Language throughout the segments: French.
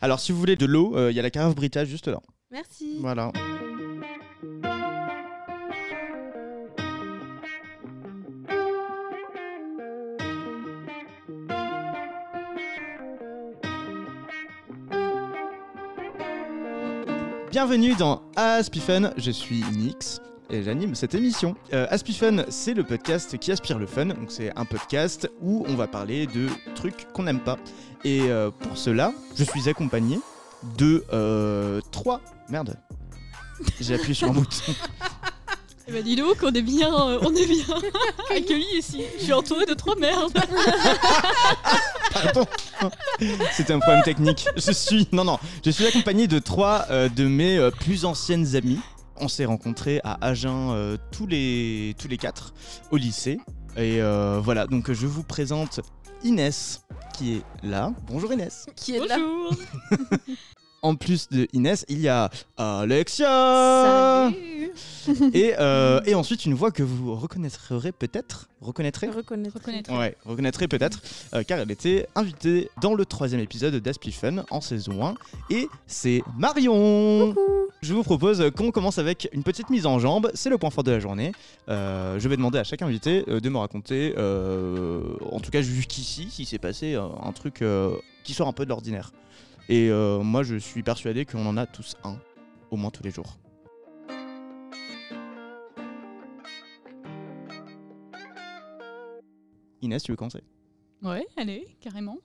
Alors, si vous voulez de l'eau, euh, il y a la carafe Brita juste là. Merci. Voilà. Bienvenue dans Aspifen, je suis Nix et j'anime cette émission. Euh, Aspifen, c'est le podcast qui aspire le fun, donc c'est un podcast où on va parler de trucs qu'on n'aime pas. Et euh, pour cela, je suis accompagné de euh, trois... Merde, j'ai appuyé sur un bouton. Eh ben dis donc, on est bien, euh, on est bien accueillis ici. Je suis entouré de trois merdes. Pardon. C'était un problème technique. Je suis non non, je suis accompagné de trois euh, de mes euh, plus anciennes amies. On s'est rencontrés à Agen euh, tous les tous les quatre au lycée et euh, voilà donc je vous présente Inès qui est là. Bonjour Inès. Qui est là Bonjour. En plus de Inès, il y a Alexia. Salut Et, euh, et ensuite une voix que vous reconnaîtrez peut-être. Reconnaîtrez Reconnaître. Reconnaître. Ouais, reconnaîtrez peut-être, euh, car elle était invitée dans le troisième épisode d'Aspie Fun en saison 1. Et c'est Marion Je vous propose qu'on commence avec une petite mise en jambe, c'est le point fort de la journée. Euh, je vais demander à chaque invité euh, de me raconter, euh, en tout cas jusqu'ici, si s'est passé euh, un truc euh, qui sort un peu de l'ordinaire. Et euh, moi je suis persuadé qu'on en a tous un, au moins tous les jours. Inès, tu veux commencer? Ouais, allez, carrément.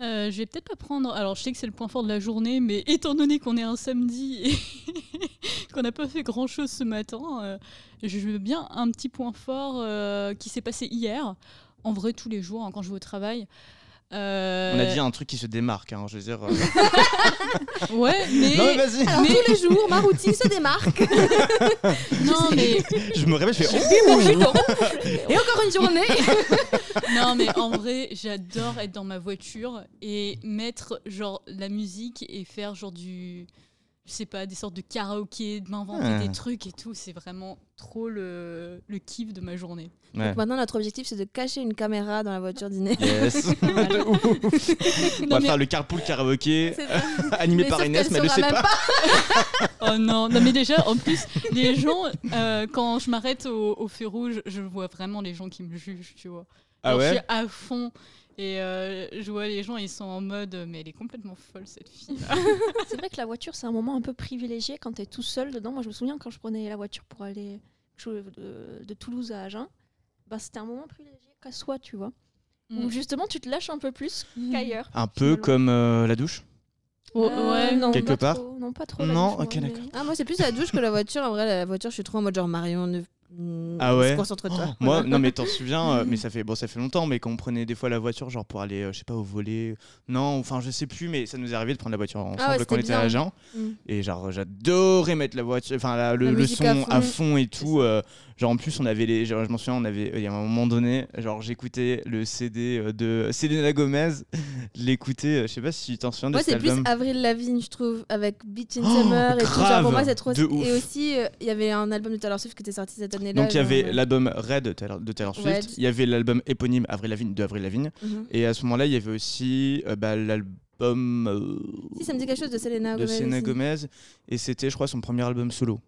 Euh, je vais peut-être pas prendre. Alors, je sais que c'est le point fort de la journée, mais étant donné qu'on est un samedi et qu'on n'a pas fait grand-chose ce matin, euh, je veux bien un petit point fort qui s'est passé hier. En vrai, tous les jours, hein, quand je vais au travail. Euh, On a dit un truc qui se démarque, hein, je veux dire. euh. Ouais, mais. non, mais vas-y Alors tous les jours, ma routine se démarque. non, mais Je me réveille, je fais oh Et encore une journée. Non, mais en vrai, j'adore être dans ma voiture et mettre genre la musique et faire genre du. Je sais pas, des sortes de karaoké, de m'inventer Ah. des trucs et tout. C'est vraiment trop le, le kiff de ma journée. Ouais. Donc maintenant notre objectif c'est de cacher une caméra dans la voiture dîner. Yes Voilà. De ouf. On va mais- faire le carpool karaoké animé Mais par Inès, mais elle le saura sait pas. Oh non, non, mais déjà, en plus, les gens, euh, quand je m'arrête au, au feu rouge, je vois vraiment les gens qui me jugent, tu vois. Ah Je suis à fond. Et euh, je vois les gens, ils sont en mode, mais elle est complètement folle cette fille. C'est vrai que la voiture c'est un moment un peu privilégié quand t'es tout seul dedans. Moi je me souviens quand je prenais la voiture pour aller de, de Toulouse à Agen, bah, c'était un moment privilégié qu'à soi tu vois. Mm. Où justement tu te lâches un peu plus qu'ailleurs. Un peu Finalement. comme euh, la douche? Oh, Euh, ouais, non, Quelque pas part trop, Non, pas trop. Non, douche, ok, mais- d'accord. Ah, moi, c'est plus la douche que la voiture. En vrai, la voiture, je suis trop en mode genre Marion, ne. Ah ouais Concentre-toi. Oh, Moi, non mais t'en souviens, euh, mais ça fait bon, ça fait longtemps, mais quand on prenait des fois la voiture, genre pour aller, euh, je sais pas, au volet, non, enfin je sais plus, mais ça nous est arrivé de prendre la voiture ensemble Ah ouais, quand on était à bien. Agen, Mm. et genre j'adorais mettre la voiture, enfin le, La le son à à fond. et tout, euh, genre en plus on avait les, genre, je m'en souviens, on avait, il y a un moment donné, genre j'écoutais le CD de Selena Gomez, l'écouter, je sais pas si tu t'en souviens de Moi, cet c'est plus. Avril Lavigne, je trouve, avec Beach in Oh, Summer et tout. Genre, pour moi, c'est trop. Et aussi, euh, il y avait un album de Taylor Swift qui était sorti cette Donc il y avait l'album Red de Taylor, de Taylor Swift, Red. il y avait l'album éponyme Avril Lavigne de Avril Lavigne, mhm. et à ce moment-là il y avait aussi euh, bah, l'album euh, Si, ça me dit quelque chose de Selena de Gomez. Selena aussi. Gomez, et c'était je crois son premier album solo.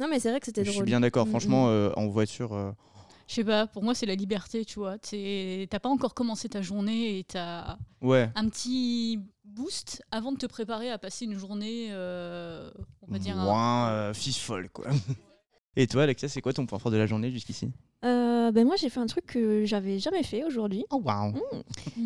Non, mais c'est vrai que c'était Je drôle. suis bien d'accord, Mm, franchement mm. euh, en voiture. euh, Je sais pas, pour moi, c'est la liberté, tu vois. T'as pas encore commencé ta journée et t'as Ouais. un petit boost avant de te préparer à passer une journée, euh, on va dire. un- Moins euh, fille folle quoi. Et toi Alexia, c'est quoi ton point fort de la journée jusqu'ici? Euh, ben moi j'ai fait un truc que j'avais jamais fait aujourd'hui. Oh waouh.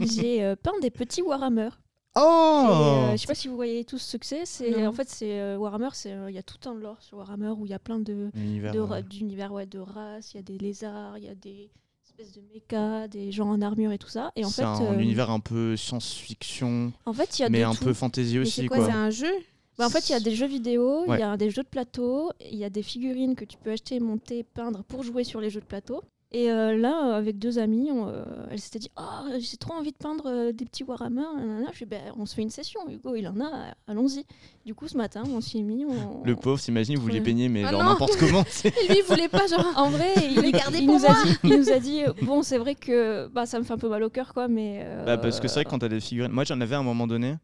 J'ai euh, peint des petits Warhammer. Oh euh, je sais pas si vous voyez tous ce que c'est. En fait c'est euh, Warhammer. C'est euh, il y a tout un lore sur Warhammer où il y a plein de d'univers ouais, de races. Il y a des lézards, il y a des espèces de mechas, des gens en armure et tout ça. Et en c'est fait, un euh, univers un peu science-fiction, en fait il y a mais de un tout. peu fantasy Mais aussi c'est quoi, quoi. C'est un jeu? Bah, en fait, il y a des jeux vidéo, il Ouais. y a des jeux de plateau, il y a des figurines que tu peux acheter, monter, peindre pour jouer sur les jeux de plateau. Et euh, là, euh, avec deux amis, on, euh, elle s'était dit Oh, j'ai trop envie de peindre euh, des petits Warhammer. Je fais Ben, On se fait une session, Hugo, il en a, allons-y. Du coup, ce matin, on s'y est mis. On... Le pauvre, s'imagine, vous vouliez Ouais. peigner, mais Ah genre non. n'importe comment. Et lui, il voulait pas, genre. En vrai, il, il pour nous a dit, il nous a dit Bon, c'est vrai que bah, ça me fait un peu mal au cœur, quoi, mais. euh, Bah, parce que c'est vrai que quand t'as des figurines. Moi j'en avais à un moment donné.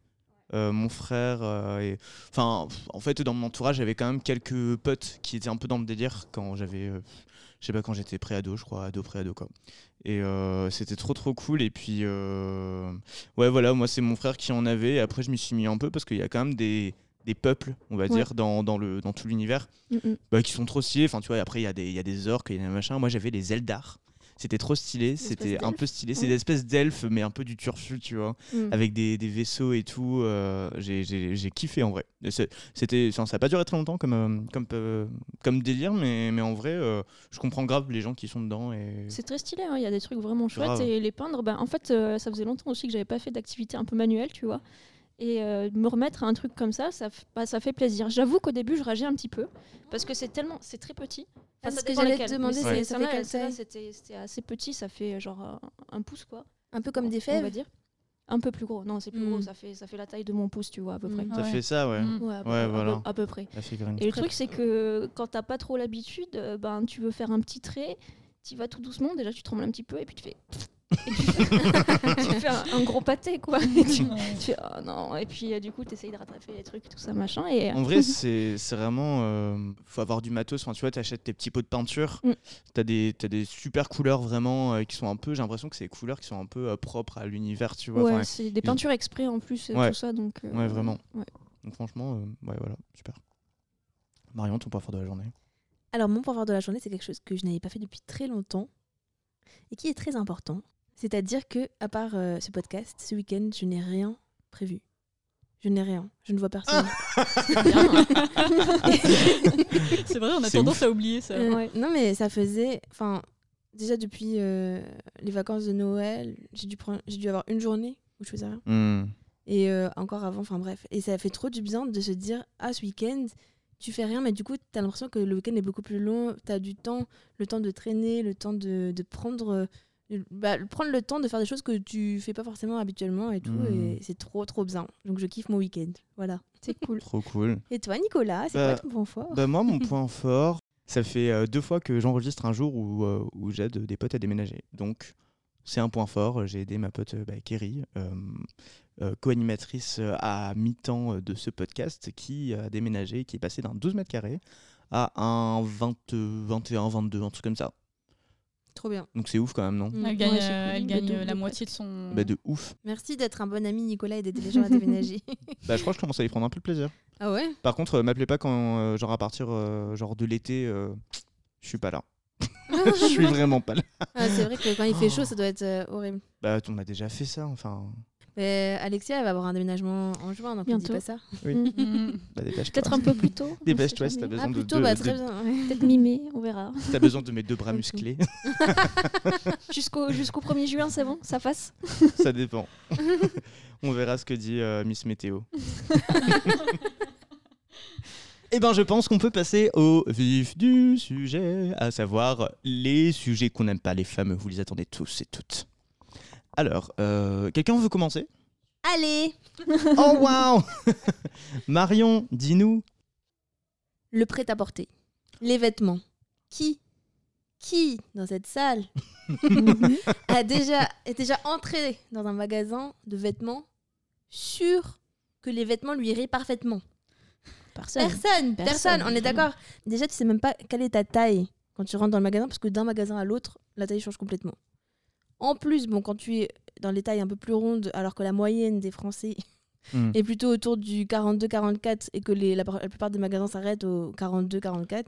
Euh, mon frère. euh, et... Enfin, en fait, dans mon entourage, j'avais quand même quelques potes qui étaient un peu dans le délire quand j'avais. euh, je sais pas, quand j'étais pré-ado, je crois, ado, pré-ado, quoi. Et c'était trop, trop cool. Et puis, ouais, voilà, moi, c'est mon frère qui en avait. Et après, je m'y suis mis un peu parce qu'il y a quand même des, des peuples, on va Ouais. dire, dans, dans, le, dans tout l'univers Mm, mm. bah, qui sont trop stylés. Enfin, tu vois, après, il y, a des- il y a des orques, il y a des machins. Moi, j'avais les Eldar. C'était trop stylé, c'était un peu stylé. C'est des espèces d'elfes, mais un peu du turfu, tu vois, Mm. avec des, des vaisseaux et tout. euh, j'ai- kiffé en vrai. C'était, ça n'a pas duré très longtemps comme, euh, comme, euh, comme délire, mais, mais en vrai, euh, je comprends grave les gens qui sont dedans. Et... C'est très stylé, hein, il y a des trucs vraiment chouettes. Grave. Et les peindre, bah, en fait, euh, ça faisait longtemps aussi que j'avais pas fait d'activité un peu manuelle, tu vois. Et euh, me remettre à un truc comme ça, ça, bah, ça fait plaisir. J'avoue qu'au début, je rageais un petit peu, parce que c'est tellement, c'est très petit. Ah, Enfin, ce que j'allais te demander, c'est- ça c'était c'était assez petit, ça fait genre un pouce, quoi, Un peu comme des on fèves. va dire. Un peu plus gros, non, c'est plus Mm. gros, ça fait, ça fait la taille de mon pouce, tu vois, à peu près. Mm. Ça Ouais. fait ça, ouais. Mm. Ouais, à peu- Ouais, à peu- voilà. à peu près. Et le truc, c'est que quand t'as pas trop l'habitude, euh, ben, tu veux faire un petit trait, tu vas tout doucement, déjà tu trembles un petit peu, et puis tu fais. Et tu fais, tu fais un, un gros pâté, quoi. Et tu, Ouais. tu fais, oh non. Et puis, euh, du coup, tu essayes de rattraper les trucs, tout ça, machin. Et En vrai, c'est c'est vraiment. euh, faut avoir du matos. Enfin, tu vois, tu achètes tes petits pots de peinture. Mm. Tu as, des des super couleurs vraiment euh, qui sont un peu. J'ai l'impression que c'est des couleurs qui sont un peu euh, propres à l'univers, tu vois. ouais, Enfin, c'est des peintures exprès en plus, et Ouais. tout ça. Donc, euh, Ouais, vraiment. ouais. donc, franchement, euh, ouais, voilà, super. Marion, ton point fort de la journée Alors, mon point fort de la journée, c'est quelque chose que je n'avais pas fait depuis très longtemps et qui est très important. C'est-à-dire que, à part euh, ce podcast, ce week-end, je n'ai rien prévu. Je n'ai rien. Je ne vois personne. C'est vrai, on a tendance ouf. à oublier ça. Euh, Ouais. Non, mais ça faisait. Enfin, déjà depuis euh, les vacances de Noël, j'ai dû, prendre... j'ai dû avoir une journée où je faisais rien. Hmm. Et euh, encore avant, enfin bref. Et ça fait trop du bien de se dire, ah, ce week-end, tu fais rien, mais du coup, tu as l'impression que le week-end est beaucoup plus long. Tu as du temps, le temps de traîner, le temps de, de prendre. Bah, prendre le temps de faire des choses que tu fais pas forcément habituellement et tout. Mhm. Et c'est trop, trop bien. Donc, je kiffe mon week-end. Voilà. C'est cool. Trop cool. Et toi, Nicolas, c'est Bah, quoi ton point fort? Bah, moi, mon point fort, ça fait euh, deux fois que j'enregistre un jour où, euh, où j'aide des potes à déménager. Donc, c'est un point fort. J'ai aidé ma pote bah, Kerry, euh, euh, co-animatrice à mi-temps de ce podcast, qui a déménagé, qui est passé d'un 12 mètres carrés à un 20, euh, 21, 22, un truc comme ça. Trop bien. Donc, c'est ouf quand même, non. Elle gagne, Ouais, c'est euh, elle gagne euh, la moitié de son. Bah, de ouf. Merci d'être un bon ami, Nicolas, et d'aider les gens à déménager. Bah, je crois que je commence à y prendre un peu de plaisir. ah ouais? Par contre, euh, m'appelez pas quand, euh, genre à partir euh, genre de l'été, euh, je suis pas là. Je suis vraiment pas là. Ah, C'est vrai que quand il fait chaud, ça doit être euh, horrible. Bah, on a déjà fait ça, enfin. Mais Alexia, elle va avoir un déménagement en juin, donc on dit Bientôt. pas ça. Oui. Mm. Mm. Bah, dépêche-toi. Peut-être un peu plus tôt. on Dépêche-toi si t'as besoin Ah, de, plutôt, de- bah, de- très bien. ouais. Peut-être mi-mai, on verra. si t'as besoin de mes deux bras musclés. Jusqu'au jusqu'au 1er juin, c'est bon Ça passe ça dépend. on verra ce que dit euh, Miss Météo. Eh ben, je pense qu'on peut passer au vif du sujet, à savoir les sujets qu'on n'aime pas, les fameux. Vous les attendez tous et toutes. Alors, euh, quelqu'un veut commencer? Allez Oh waouh Marion, dis-nous. Le prêt-à-porter. Les vêtements. Qui Qui, dans cette salle, a déjà, est déjà entré dans un magasin de vêtements sûr que les vêtements lui iraient parfaitement? Personne. Personne, personne, Personne. on est d'accord? Déjà, tu sais même pas quelle est ta taille quand tu rentres dans le magasin, parce que d'un magasin à l'autre, la taille change complètement. En plus, bon, quand tu es dans les tailles un peu plus rondes, alors que la moyenne des Français Hmm. est plutôt autour du 42-44 et que les, la, la plupart des magasins s'arrêtent au 42-44.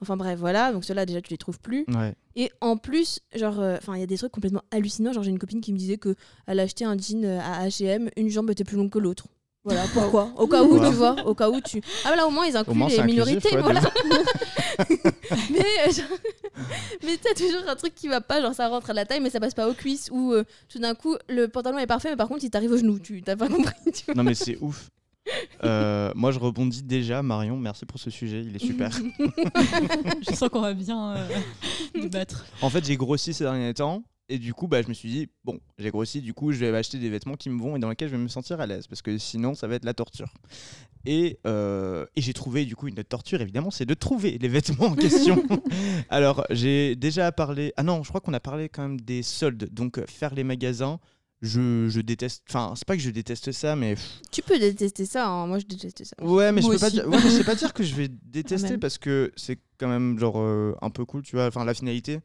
Enfin bref, voilà, donc ceux-là, déjà, tu les trouves plus. Ouais. Et en plus, genre, euh, enfin, il y a des trucs complètement hallucinants. Genre, j'ai une copine qui me disait que elle a acheté un jean euh, à H&M, une jambe était plus longue que l'autre. Voilà, pourquoi? Au cas où, tu vois, au cas où tu. Ah voilà, au moins ils incluent moins, les inclusif, minorités, ouais, de voilà. mais euh, genre- mais t'as toujours un truc qui va pas, genre ça rentre à la taille, mais ça passe pas aux cuisses ou euh, tout d'un coup le pantalon est parfait, mais par contre il t'arrive au genou, tu t'as pas compris. Tu vois Non mais c'est ouf. Euh, moi je rebondis déjà, Marion, merci pour ce sujet, il est super. Je sens qu'on va bien euh, débattre. En fait, j'ai grossi ces derniers temps. Et du coup, bah, je me suis dit, bon, j'ai grossi, du coup, je vais acheter des vêtements qui me vont et dans lesquels je vais me sentir à l'aise. Parce que sinon, ça va être la torture. Et, euh, et j'ai trouvé, du coup, une autre torture, évidemment, c'est de trouver les vêtements en question. Alors, j'ai déjà parlé. Ah non, je crois qu'on a parlé quand même des soldes. Donc, euh, faire les magasins je, je déteste. Enfin, c'est pas que je déteste ça, mais. Tu peux détester ça, hein. moi je déteste ça. Ouais, mais je peux pas dire. Ouais, mais je sais pas dire que je vais détester même. parce que c'est quand même genre euh, un peu cool, tu vois. Enfin, la finalité.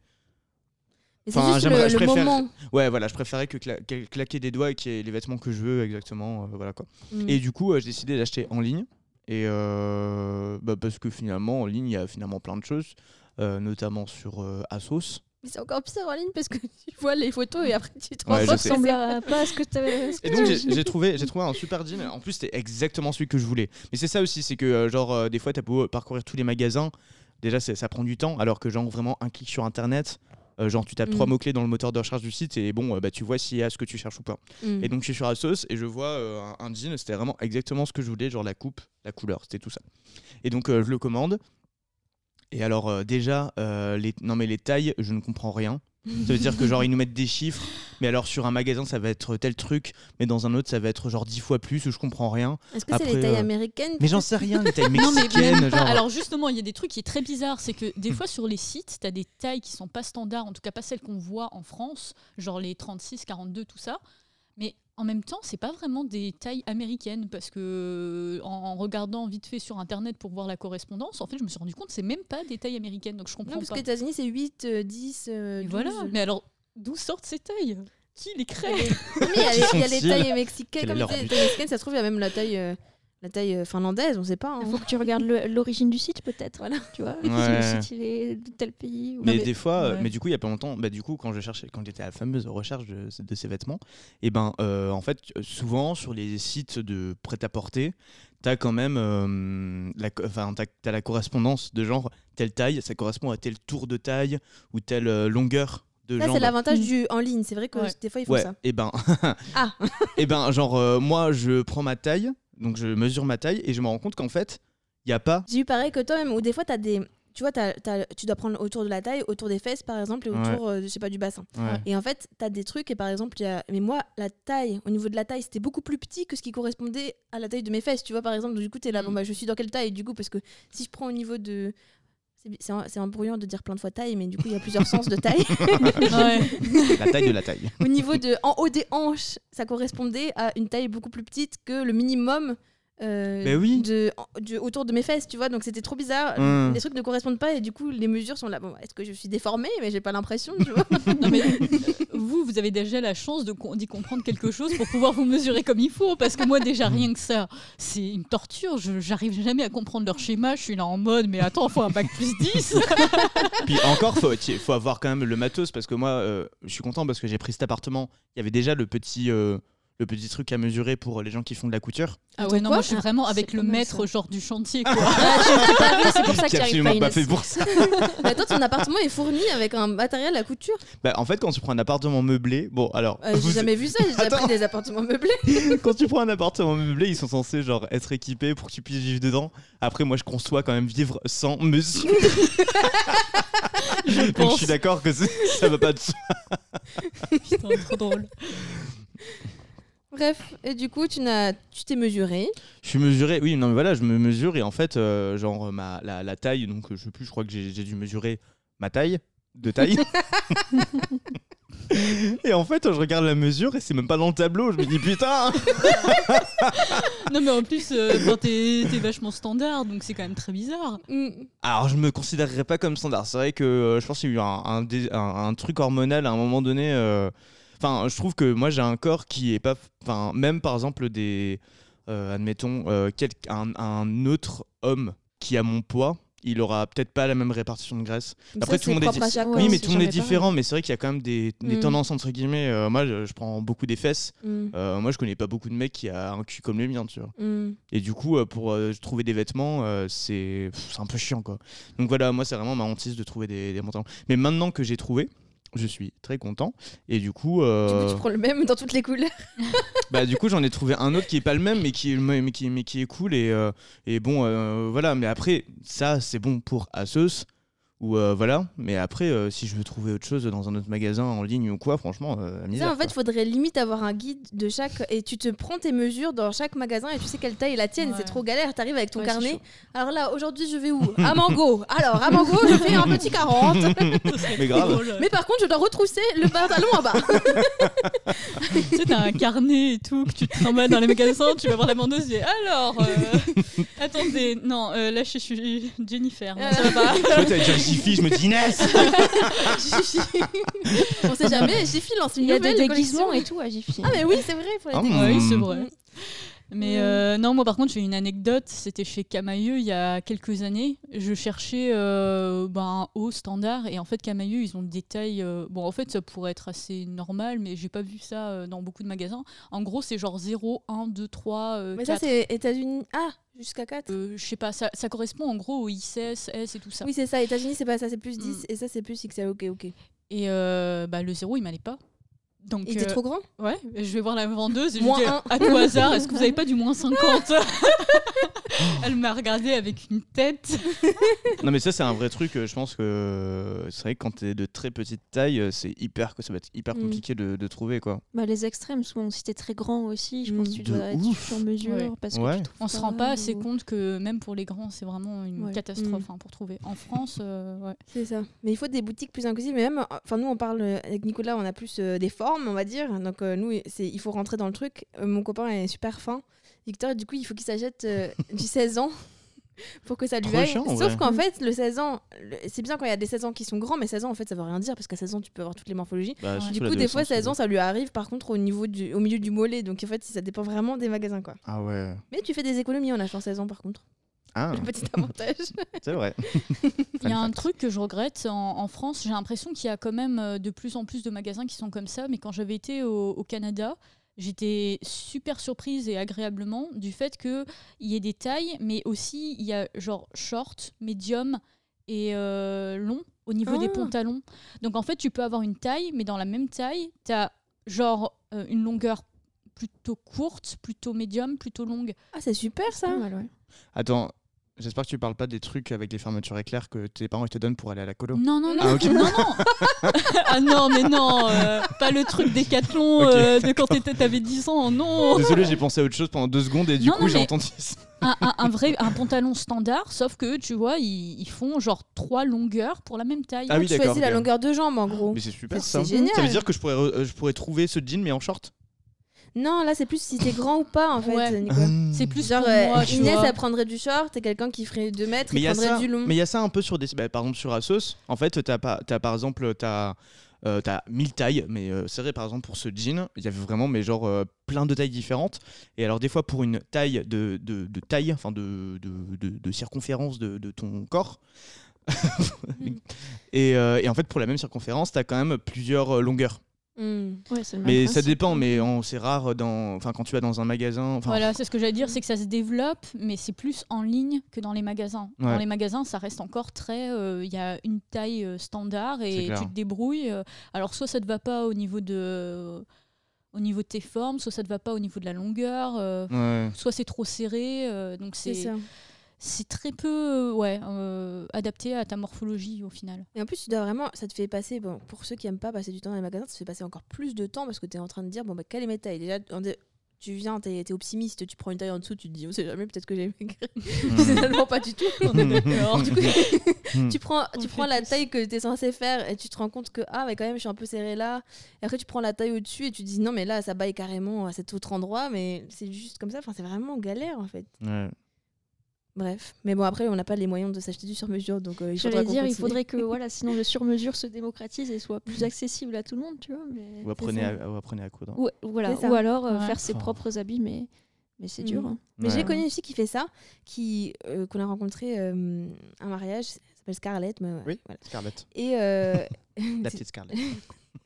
Enfin, j'aimerais- le, je préfère- moment. Ouais, voilà, je préférais que cla- que- claquer des doigts et qu'il y ait les vêtements que je veux exactement, euh, voilà quoi. Mm. Et du coup, euh, j'ai décidé d'acheter en ligne. Et euh, bah, parce que finalement, en ligne, il y a finalement plein de choses, notamment sur Asos. Mais c'est encore pire en ligne parce que tu vois les photos et après tu te rends Ouais, compte que Ça pas à ce que tu avais. Et donc, j'ai trouvé, j'ai trouvé un super jean. En plus, c'était exactement celui que je voulais. Mais c'est ça aussi, c'est que, genre, des fois, t'as beau parcourir tous les magasins. Déjà, ça prend du temps. Alors que, genre, vraiment, un clic sur Internet. Euh, genre, tu tapes Mm. trois mots-clés dans le moteur de recherche du site et bon, euh, bah, tu vois s'il y a ce que tu cherches ou pas. Mm. Et donc, je suis sur Asos et je vois euh, un, un jean. C'était vraiment exactement ce que je voulais, genre la coupe, la couleur, c'était tout ça. Et donc, je le commande. Et alors, déjà, les... non, mais les tailles, je ne comprends rien. Ça veut dire que genre ils nous mettent des chiffres, mais alors sur un magasin ça va être tel truc, mais dans un autre ça va être genre dix fois plus, ou je comprends rien. Est-ce que c'est Après, les tailles euh, américaines Mais j'en sais rien, les tailles Non, mais mexicaines, genre. Alors justement, il y a des trucs qui est très bizarre, c'est que des fois sur les sites, tu as des tailles qui sont pas standards, en tout cas pas celles qu'on voit en France, genre les 36, 42, tout ça. Mais en même temps, c'est pas vraiment des tailles américaines parce que en, en regardant vite fait sur internet pour voir la correspondance, en fait, je me suis rendu compte que c'est même pas des tailles américaines, donc je Non, comprends parce pas. qu'aux États-Unis c'est 8, euh, 10, euh, Et 12. voilà. Mais alors, d'où sortent ces tailles? Qui les crée? Non, mais il y a les- il y a les sont-ils tailles mexicaines. Comme les tailles mexicaines, ça se trouve, il y a même la taille, euh, la taille euh, finlandaise, on sait pas. hein. Il faut que tu regardes l'origine du site peut-être. Voilà. Tu vois, Ouais. si le site il est de tel pays. ou- Mais, mais- des fois, euh, ouais. mais du coup, il y a pas longtemps, bah, du coup, quand je cherchais, quand j'étais à la fameuse recherche de, de ces vêtements, et ben, euh, en fait, souvent sur les sites de prêt-à-porter, t'as quand même, euh, la, co- enfin, t'as, t'as la correspondance de genre telle taille, ça correspond à tel tour de taille ou telle euh, longueur de Là, c'est l'avantage Mm. du en ligne. C'est vrai que Ouais. des fois ils font Ouais, ça. et ben, Ah. et ben, genre, euh, moi, je prends ma taille, donc je mesure ma taille et je me rends compte qu'en fait, il y a pas. J'ai eu pareil que toi, même, où des fois, as des... tu vois, t'as- t'as- tu dois prendre autour de la taille, autour des fesses, par exemple, et Ouais. autour, euh, je sais pas, du bassin. Ouais. Et en fait, tu as des trucs, et par exemple, il y a... mais moi, la taille, au niveau de la taille, c'était beaucoup plus petit que ce qui correspondait à la taille de mes fesses, tu vois, par exemple. Donc, du coup, tu es là, Mm. bon, bah, je suis dans quelle taille, du coup, parce que si je prends au niveau de. C'est- embrouillant de dire plein de fois taille, mais du coup, il y a plusieurs sens de taille. Ouais. La taille de la taille. au niveau de. En haut des hanches, ça correspondait à une taille beaucoup plus petite que le minimum. Euh, Ben oui. de, autour de mes fesses, tu vois, donc c'était trop bizarre. Mm. Les trucs ne correspondent pas et du coup les mesures sont là. Bon, est-ce que je suis déformée Mais j'ai pas l'impression, tu vois. Non, mais vous, vous avez déjà la chance com- d'y comprendre quelque chose pour pouvoir vous mesurer comme il faut. Parce que moi, déjà, rien que ça, c'est une torture. Je J'arrive jamais à comprendre leur schéma. Je suis là en mode, mais attends, faut un bac plus 10. Puis encore, faut, il faut avoir quand même le matos parce que moi, euh, je suis content parce que j'ai pris cet appartement. Il y avait déjà le petit, euh, le petit truc à mesurer pour les gens qui font de la couture. Ah ouais, non, moi, je suis vraiment avec le maître, ça. genre du chantier, quoi. Ah, c'est pour ça que qui tu est arrives absolument pas, pas fait pour ça. Mais attends, ton appartement est fourni avec un matériel à couture. Bah, en fait, quand tu prends un appartement meublé, bon, alors, Euh, vous- j'ai jamais vu ça. J'ai déjà pris des appartements meublés. quand tu prends un appartement meublé, ils sont censés genre être équipés pour que tu puisses vivre dedans. Après, moi, je conçois quand même vivre sans mesure. Je Donc, je suis d'accord que ça va pas de soi. Putain, trop drôle. Bref, et du coup, tu n'as, tu t'es mesuré. Je suis mesuré, oui, non, mais voilà, je me mesure et en fait, euh, genre, ma, la, la taille, donc, euh, je sais plus, je crois que j'ai j'ai dû mesurer ma taille, de taille. et en fait, je regarde la mesure et c'est même pas dans le tableau. Je me dis, putain! Non, mais en plus, euh, enfin, t'es t'es vachement standard, donc c'est quand même très bizarre. Mm. Alors, je me considérerais pas comme standard. C'est vrai que euh, je pense qu'il y a eu un, un dé- un- un truc hormonal à un moment donné. Enfin, je trouve que moi, j'ai un corps qui est pas. Enfin, même par exemple, des. euh, admettons, euh, quel- un, un autre homme qui a mon poids, il aura peut-être pas la même répartition de graisse. Après, ça, tout le monde est Ouais, oui, mais tout le monde est pareil. différent. Mais c'est vrai qu'il y a quand même des, des Mm. tendances, entre guillemets. Euh, moi, je, je prends beaucoup des fesses. Mm. Moi, je connais pas beaucoup de mecs qui a un cul comme le mien, tu vois. Mm. Et du coup, pour trouver des vêtements, c'est un peu chiant, quoi. Donc voilà, moi, c'est vraiment ma hantise de trouver des, des pantalons. Mais maintenant que j'ai trouvé, je suis très content. Et du coup, Du euh, coup, tu prends le même dans toutes les couleurs. bah, du coup, j'en ai trouvé un autre qui est pas le même, mais qui est, mais qui, mais qui est cool. Et, euh, et bon, euh, voilà. Mais après, ça, c'est bon pour Asos Ou euh, voilà, mais après, euh, si je veux trouver autre chose dans un autre magasin en ligne ou quoi, franchement, euh, misère, Ça, en fait, il faudrait limite avoir un guide de chaque. Et tu te prends tes mesures dans chaque magasin et tu sais quelle taille est la tienne. Ouais. C'est trop galère. T'arrives avec ton Ouais, carnet. Alors là, aujourd'hui, je vais où? À Mango. Alors, à Mango, je fais un petit 40. Mais grave. Mais par contre, je dois retrousser le pantalon en bas. tu sais, t'as un carnet et tout que tu te trimbales dans les magasins, tu vas voir la vendeuse et alors, euh, attendez, non, euh, là je suis Jennifer, non, ça va pas. Jiffy, je me dis Inès On sait jamais. File lance une Il y a des nouvelle déguisements collection. et tout à Jiffy. Ah, mais oui, c'est vrai. Pour les Ah, déguisements. Oui, c'est Mm. vrai. Mais Mm. euh, non, moi par contre, j'ai une anecdote. C'était chez Camailleux il y a quelques années. Je cherchais euh, ben, un haut standard et en fait, Camailleux, ils ont des tailles. euh, bon, en fait, ça pourrait être assez normal, mais j'ai pas vu ça euh, dans beaucoup de magasins. En gros, c'est genre 0, 1, 2, 3, euh, Mais ça, 4. c'est États-Unis. Ah, jusqu'à 4. Euh, je sais pas, ça, ça correspond en gros au ICS, S et tout ça. Oui, c'est ça. États-Unis, c'est pas ça. C'est plus 10. Mm. Et ça, c'est plus XL. Ok, ok. Et euh, bah, le 0, il m'allait pas. Donc, Il était euh, trop grand Ouais, je vais voir la vendeuse et je lui dis à tout hasard, est-ce que vous avez pas du moins 50 Elle m'a regardé avec une tête. Non, mais ça, c'est un vrai truc. euh, Je pense que euh, c'est vrai que quand t'es de très petite taille, euh, c'est hyper, ça va être hyper Mm. compliqué de, de trouver quoi. Bah, les extrêmes, souvent, si t'es très grand aussi, je pense que tu De dois être ouf. sur mesure. Ouais. Parce que Ouais. tu trouves On se rend pas assez compte que même pour les grands, c'est vraiment une Ouais. catastrophe Mm. hein, pour trouver. En France, euh, ouais. C'est ça. Mais il faut des boutiques plus inclusives. Mais même, enfin, nous, on parle avec Nicolas, on a plus euh, des formes, on va dire. Donc, euh, nous, il faut rentrer dans le truc. Euh, mon copain est super fin. Victor, du coup, il faut qu'il s'achète euh, du 16 ans pour que ça lui aille. Sauf qu'en fait, le 16 ans, le- c'est bien quand il y a des 16 ans qui sont grands, mais 16 ans, en fait, ça veut rien dire parce qu'à 16 ans, tu peux avoir toutes les morphologies. Bah, Du coup, des fois, l'adolescence, 16 ans, ça lui arrive par contre au, niveau du, au milieu du mollet. Donc, en fait, ça dépend vraiment des magasins. quoi. Ah ouais. Mais tu fais des économies en achetant 16 ans, par contre. Ah, Le petit avantage. c'est vrai. Il y a un truc que je regrette en, en France. J'ai l'impression qu'il y a quand même euh, de plus en plus de magasins qui sont comme ça. Mais quand j'avais été au, au Canada, j'étais super surprise et agréablement du fait qu'il y ait des tailles, mais aussi il y a genre short, médium et euh, long au niveau des Ah. pantalons. Donc en fait, tu peux avoir une taille, mais dans la même taille, tu as genre euh, une longueur plutôt courte, plutôt médium, plutôt longue. Ah, c'est super ça. mal, ouais. Attends, j'espère que tu parles pas des trucs avec les fermetures éclairs que tes parents ils te donnent pour aller à la colo. Non, non, non. Ah, non, non. ah non, mais non. euh, pas le truc décathlon Ok. euh, de quand t'étais- t'avais 10 ans, non. Désolé, j'ai pensé à autre chose pendant deux secondes et du Non, coup j'ai entendu ça. Un, un- un vrai un pantalon standard, sauf que tu vois, ils, ils font genre trois longueurs pour la même taille. Ah oui, tu d'accord, choisis la longueur de jambe, en gros. Mais c'est super C'est- ça. c'est génial. Ça veut dire que je pourrais, euh, je pourrais trouver ce jean mais en short Non, là, c'est plus si t'es grand ou pas, en fait, Ouais. Nico. C'est plus Genre, pour euh, moi, tu Inès, vois. elle prendrait du short, et quelqu'un qui ferait 2 mètres, Mais il il y a prendrait ça, du long. mais il y a ça un peu sur des, bah, par exemple sur Asos. En fait, t'as pas, t'as par exemple, t'as, euh, t'as 1000 tailles, mais euh, c'est vrai par exemple pour ce jean, il y avait vraiment mais genre euh, plein de tailles différentes. Et alors des fois pour une taille de, de, de taille, enfin de, de, de, de circonférence de, de ton corps. et, euh, et en fait pour la même circonférence, t'as quand même plusieurs euh, longueurs. Ouais, c'est le même Mais ça dépend, mais c'est rare dans, enfin quand tu vas dans un magasin. Voilà, c'est ce que j'allais dire, c'est que ça se développe, mais c'est plus en ligne que dans les magasins. Dans les magasins, ça reste encore très. euh, Il y a une taille euh, standard et tu te débrouilles. euh, alors, soit ça te va pas au niveau de. Au niveau de tes formes, soit ça te va pas au niveau de la longueur, euh, Ouais. soit c'est trop serré, euh, donc C'est c'est très peu euh, ouais, euh, adapté à ta morphologie au final. Et en plus, tu dois vraiment, ça te fait passer, bon, pour ceux qui aiment pas passer du temps dans les magasins, ça te fait passer encore plus de temps parce que tu es en train de dire, bon, bah, quelle est ma taille? Déjà, on dit- tu viens, tu es, optimiste, tu prends une taille en dessous, tu te dis, on sait jamais, peut-être que j'ai maigri. Finalement, pas du tout. D'accord. Du coup, Mm. tu prends, tu prends la taille que tu es censé faire et tu te rends compte que, ah, mais quand même, je suis un peu serré là. Et après, tu prends la taille au-dessus et tu te dis, non, mais là, ça baille carrément à cet autre endroit, mais c'est juste comme ça. Enfin, c'est vraiment galère en fait. Ouais. Bref. Mais bon, après, on n'a pas les moyens de s'acheter du sur-mesure, donc euh, il faudra J'allais qu'on dire, il faudrait que voilà, sinon le sur-mesure se démocratise et soit plus accessible à tout le monde, tu vois. Mais... Ou apprenez, à, ou apprenez à coudre. Ou, voilà. Ou alors euh, Ouais. faire ses Oh. propres habits, mais, mais c'est dur. Mhm. hein. Mais j'ai connu une fille qui fait ça, qui euh, qu'on a rencontré euh, un mariage, elle s'appelle Scarlett. Mais, Oui. voilà. Scarlett. Et, euh, La petite Scarlett.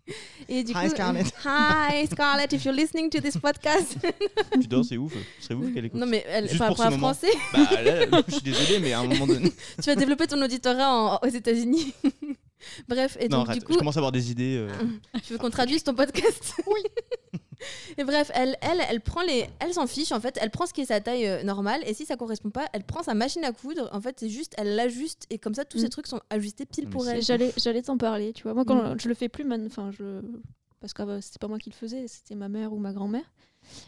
et du Hi, coup, Scarlett. Hi Scarlett, if you're listening to this podcast. tu dors, c'est ouf. Ce serait ouf qu'elle écoute. non mais elle Juste parle pour pas ce moment. français. Bah là, je suis désolé, mais à un moment donné. tu vas développer ton auditorat en- aux États-Unis. Bref, et non, donc arrête, du coup, je commence à avoir des idées. euh. tu veux qu'on traduise ton podcast? Et bref, elle, elle, elle prend les, elle s'en fiche en fait. Elle prend ce qui est sa taille euh, normale et si ça correspond pas, elle prend sa machine à coudre. En fait, c'est juste, elle l'ajuste et comme ça, tous Mm. ces trucs sont ajustés pile Mais pour elle. J'allais, j'allais t'en parler, tu vois. Moi, quand Mm. je le fais plus, man- enfin, je, parce que euh, c'était pas moi qui le faisais, c'était ma mère ou ma grand-mère.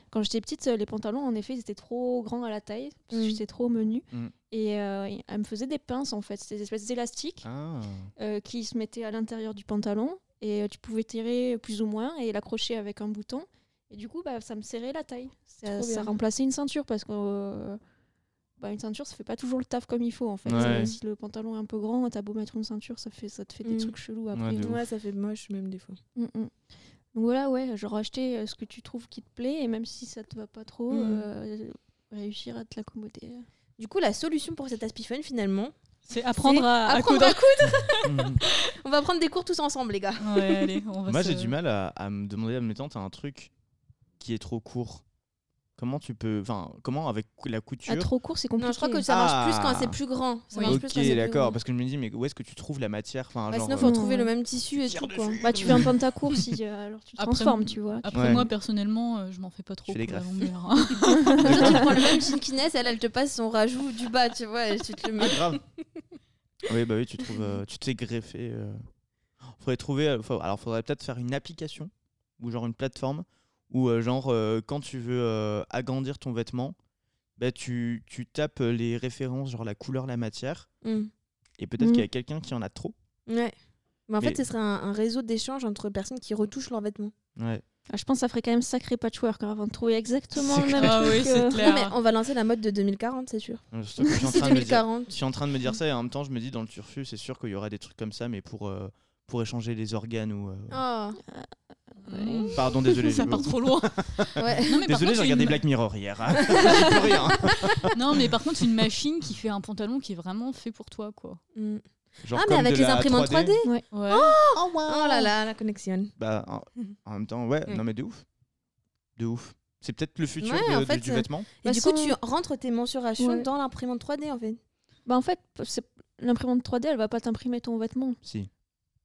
Quand j'étais petite, euh, les pantalons, en effet, ils étaient trop grands à la taille, parce que Mm. j'étais trop menu. Mm. Et euh, elle me faisait des pinces, en fait. C'était des espèces d'élastiques Ah. euh, qui se mettaient à l'intérieur du pantalon. Et tu pouvais tirer plus ou moins et l'accrocher avec un bouton. Et du coup, bah, ça me serrait la taille. Ça, remplaçait une ceinture parce que euh, bah, une ceinture, ça fait pas toujours le taf comme il faut en fait. Ouais. Euh, Si le pantalon est un peu grand, t'as beau mettre une ceinture, ça, fait, ça te fait des Mm. trucs chelous après. Ouais. Ouais, ça fait moche même des fois. Mm, mm. Donc voilà, ouais, genre acheter euh, ce que tu trouves qui te plaît et même si ça te va pas trop, euh, réussir à te l'accommoder. Du coup, la solution pour cet aspifun finalement, C'est apprendre à, à coudre. à coudre. On va prendre des cours tous ensemble, les gars. Ouais, allez, on va Moi, se- j'ai du mal à, à me demander, admettons, t'as un truc qui est trop court. Comment tu peux. Enfin, comment avec la couture. À trop court, c'est compliqué. Non, je crois que ça marche plus quand Ah. c'est plus grand. Ça Oui. marche quand Ok, d'accord. Parce que je me dis, mais où est-ce que tu trouves la matière enfin, Ouais, genre, sinon, faut euh, trouver Ouais. le même tissu et tout. Quoi. Bah, tu fais un pantacourt si euh, alors tu Après, transformes, tu vois. Après, Ouais. moi, personnellement, euh, je m'en fais pas trop fais des pour la greffes. longueur. hein. Toi, tu prends le même chinkiness, elle, elle te passe son rajout du bas, tu vois, et tu te le mets. Ah, grave. oui, bah oui, tu trouves, euh, tu te fais greffer. euh. Faudrait trouver. euh, faut- alors, faudrait peut-être faire une application ou genre une plateforme où, euh, genre, euh, quand tu veux euh, agrandir ton vêtement, bah, tu, tu tapes les références, genre la couleur, la matière, Mm. et peut-être Mm. qu'il y a quelqu'un qui en a trop. Ouais. Mais en Mais- fait, ce serait un, un réseau d'échange entre personnes qui retouchent leurs vêtements. Ouais. Ah, je pense que ça ferait quand même sacré patchwork hein, avant de trouver exactement C'est le même clair. Ah truc. oui, c'est euh. clair. Non, mais on va lancer la mode de 2040, c'est sûr. Je suis en train de me dire- 2040. Je suis en train de me dire ça et en même temps je me dis dans le turfu c'est sûr qu'il y aura des trucs comme ça mais pour, euh, pour échanger les organes ou... euh, Oh, Mm. Pardon désolé. Ça part trop loin. ouais. Non, mais par Désolé contre, j'ai regardé une- Black Mirror hier. hein. Rien. Non, mais par contre, une machine qui fait un pantalon qui est vraiment fait pour toi, quoi. Mm. Genre Ah, mais avec les imprimantes 3D, Ouais. Oh là là, la connexion. Bah en, en même temps ouais Mm. non mais de ouf. De ouf. C'est peut-être le futur Ouais, de- en de- fait, du euh, vêtement. Et Bah, du coup, tu rentres tes mensurations Ouais. dans l'imprimante 3D en fait. Bah, en fait, c'est- l'imprimante 3D, elle va pas t'imprimer ton vêtement. Si.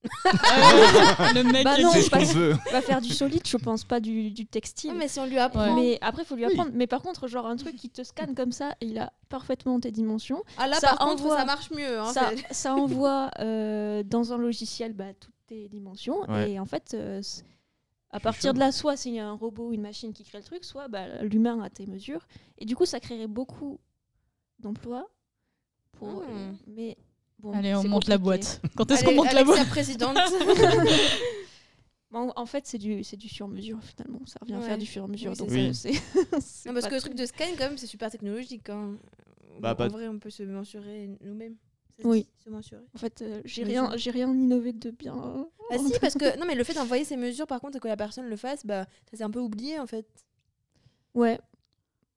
Le mec Bah non, c'est ce qu'on parce- veut. Elle va faire du solide, je pense, pas du, du textile. Ah, mais si on lui apprend. Mais après, il faut lui Oui. apprendre. Mais par contre, genre un truc qui te scanne comme ça, et il a parfaitement tes dimensions. Ah là, ça par contre, envoie- ça marche mieux. hein, ça, envoie euh, dans un logiciel bah, toutes tes dimensions. Ouais. Et en fait, euh, à partir chaud. de là, soit c'est un robot ou une machine qui crée le truc, soit bah, l'humain a tes mesures. Et du coup, ça créerait beaucoup d'emplois. Pour, Hmm. Mais bon, Allez, on monte la boîte. Quand est-ce qu'on monte la boîte présidente. Bon, en fait, c'est du, c'est du sur-mesure finalement. Ça revient à faire du sur-mesure. Oui, euh, Non, parce que le truc de scan, quand même, c'est super technologique. hein. Bah, pas- En vrai, on peut se mensurer nous-mêmes. Oui. Se mensurer. En fait, euh, j'ai rien, j'ai rien innové de bien. Ah si, parce que non, mais le fait d'envoyer ces mesures, par contre, et que la personne le fasse, bah, ça s'est un peu oublié en fait. Ouais.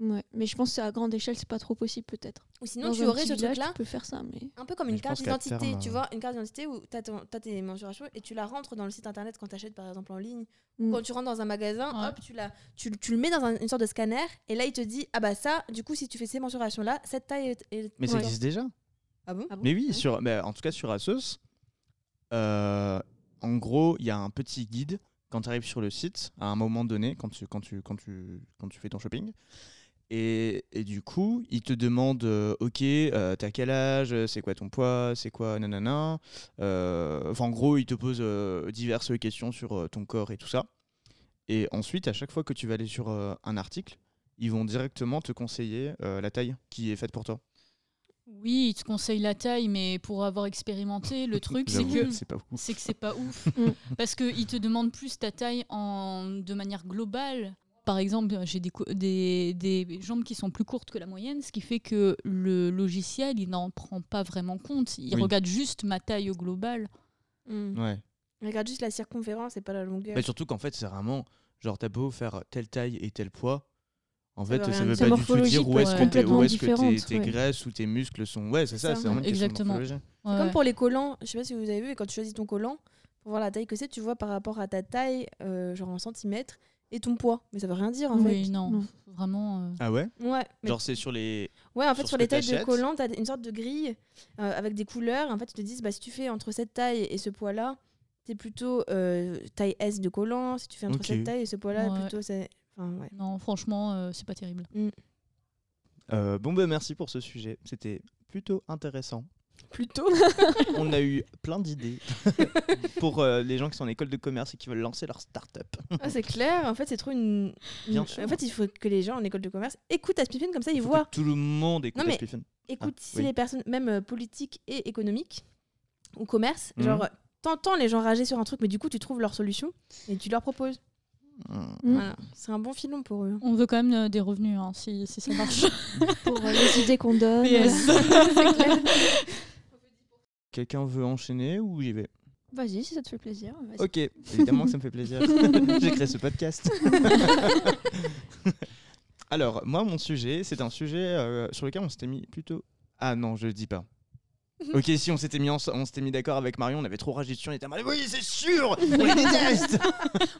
Ouais, mais je pense que c'est à grande échelle, c'est pas trop possible peut-être. Ou sinon, Dans tu aurais ce truc-là, Tu peux faire ça, mais. un peu comme Mais une carte d'identité, terme, tu euh, vois, une carte d'identité où tu as, tes mensurations et tu la rentres dans le site internet quand tu achètes par exemple en ligne. Mm. Quand tu rentres dans un magasin, Ouais. hop, tu, la, tu, tu le mets dans un- une sorte de scanner et là il te dit ah bah ça, du coup si tu fais ces mensurations là, cette taille est. est- Mais ça existe déjà. Ah bon? Ah bon? Mais oui, Ouais. sur, mais en tout cas sur Asos, euh, en gros, il y a un petit guide quand tu arrives sur le site à un moment donné, quand tu, quand tu, quand tu, quand tu fais ton shopping. Et, et du coup, il te demande euh, Ok, euh, t'as quel âge C'est quoi ton poids C'est quoi Nanana. Euh, Enfin, en gros, il te pose euh, diverses questions sur euh, ton corps et tout ça. Et ensuite, à chaque fois que tu vas aller sur euh, un article, ils vont directement te conseiller euh, la taille qui est faite pour toi. Oui, il te conseille la taille, mais pour avoir expérimenté, le truc, c'est que c'est pas ouf. c'est que c'est pas ouf. Parce qu'il te demande plus ta taille en, de manière globale. Par exemple, j'ai des, cou- des, des jambes qui sont plus courtes que la moyenne, ce qui fait que le logiciel, il n'en prend pas vraiment compte. Il Oui. regarde juste ma taille au global. Mm. Ouais. Regarde juste la circonférence et pas la longueur. Mais surtout qu'en fait, c'est vraiment genre, t'as beau faire telle taille et tel poids. En Ça fait, veut ça veut pas du tout dire où est-ce ouais. que, t'es- où Complètement est-ce que tes, différente, tes ouais. graisses ou tes muscles sont. Ouais, c'est ça, c'est vraiment Exactement. Ouais. comme pour les collants, je sais pas si vous avez vu, quand tu choisis ton collant, pour voir la taille que c'est, tu vois par rapport à ta taille, euh, genre en centimètres, et ton poids. Mais ça veut rien dire en Oui, fait. non, Non. vraiment. euh, Ah ouais? Ouais, mais- Genre, c'est sur les. ouais, en fait, sur les tailles de collants, tu as une sorte de grille euh, avec des couleurs. En fait, ils te disent, bah, si tu fais entre cette taille et ce poids-là, t'es plutôt euh, taille S de collant. Si tu fais entre cette taille et ce poids-là, Ouais. plutôt c'est. Enfin, ouais. Non, franchement, euh, c'est pas terrible. Euh, bon, bah merci pour ce sujet. C'était plutôt intéressant. Plutôt. On a eu plein d'idées pour euh, les gens qui sont en école de commerce et qui veulent lancer leur start-up. Ah, c'est clair. En fait, c'est trop une. Bien une- sûr. En fait, il faut que les gens en école de commerce écoutent Aspifin comme ça, ils Il faut voient. que tout le monde écoute Non, mais-. Écoute, Ah, si oui. les personnes, même euh, politiques et économiques ou commerce, Mhm. genre t'entends les gens rager sur un truc, mais du coup tu trouves leur solution et tu leur proposes. Hmm. Mm. Voilà. C'est un bon filon pour eux. On veut quand même euh, des revenus, hein, si, si ça marche. Pour euh, les idées qu'on donne. PS. Quelqu'un veut enchaîner ou j'y vais Vas-y, si ça te fait plaisir. Ok, évidemment que ça me fait plaisir. J'ai créé ce podcast. Alors, moi, mon sujet, c'est un sujet euh, sur lequel on s'était mis plutôt. Ah non, je le dis pas. Ok, si on s'était mis, en- on s'était mis d'accord avec Marion, on avait trop ragé dessus, on était en mode oui, c'est sûr, on les déteste.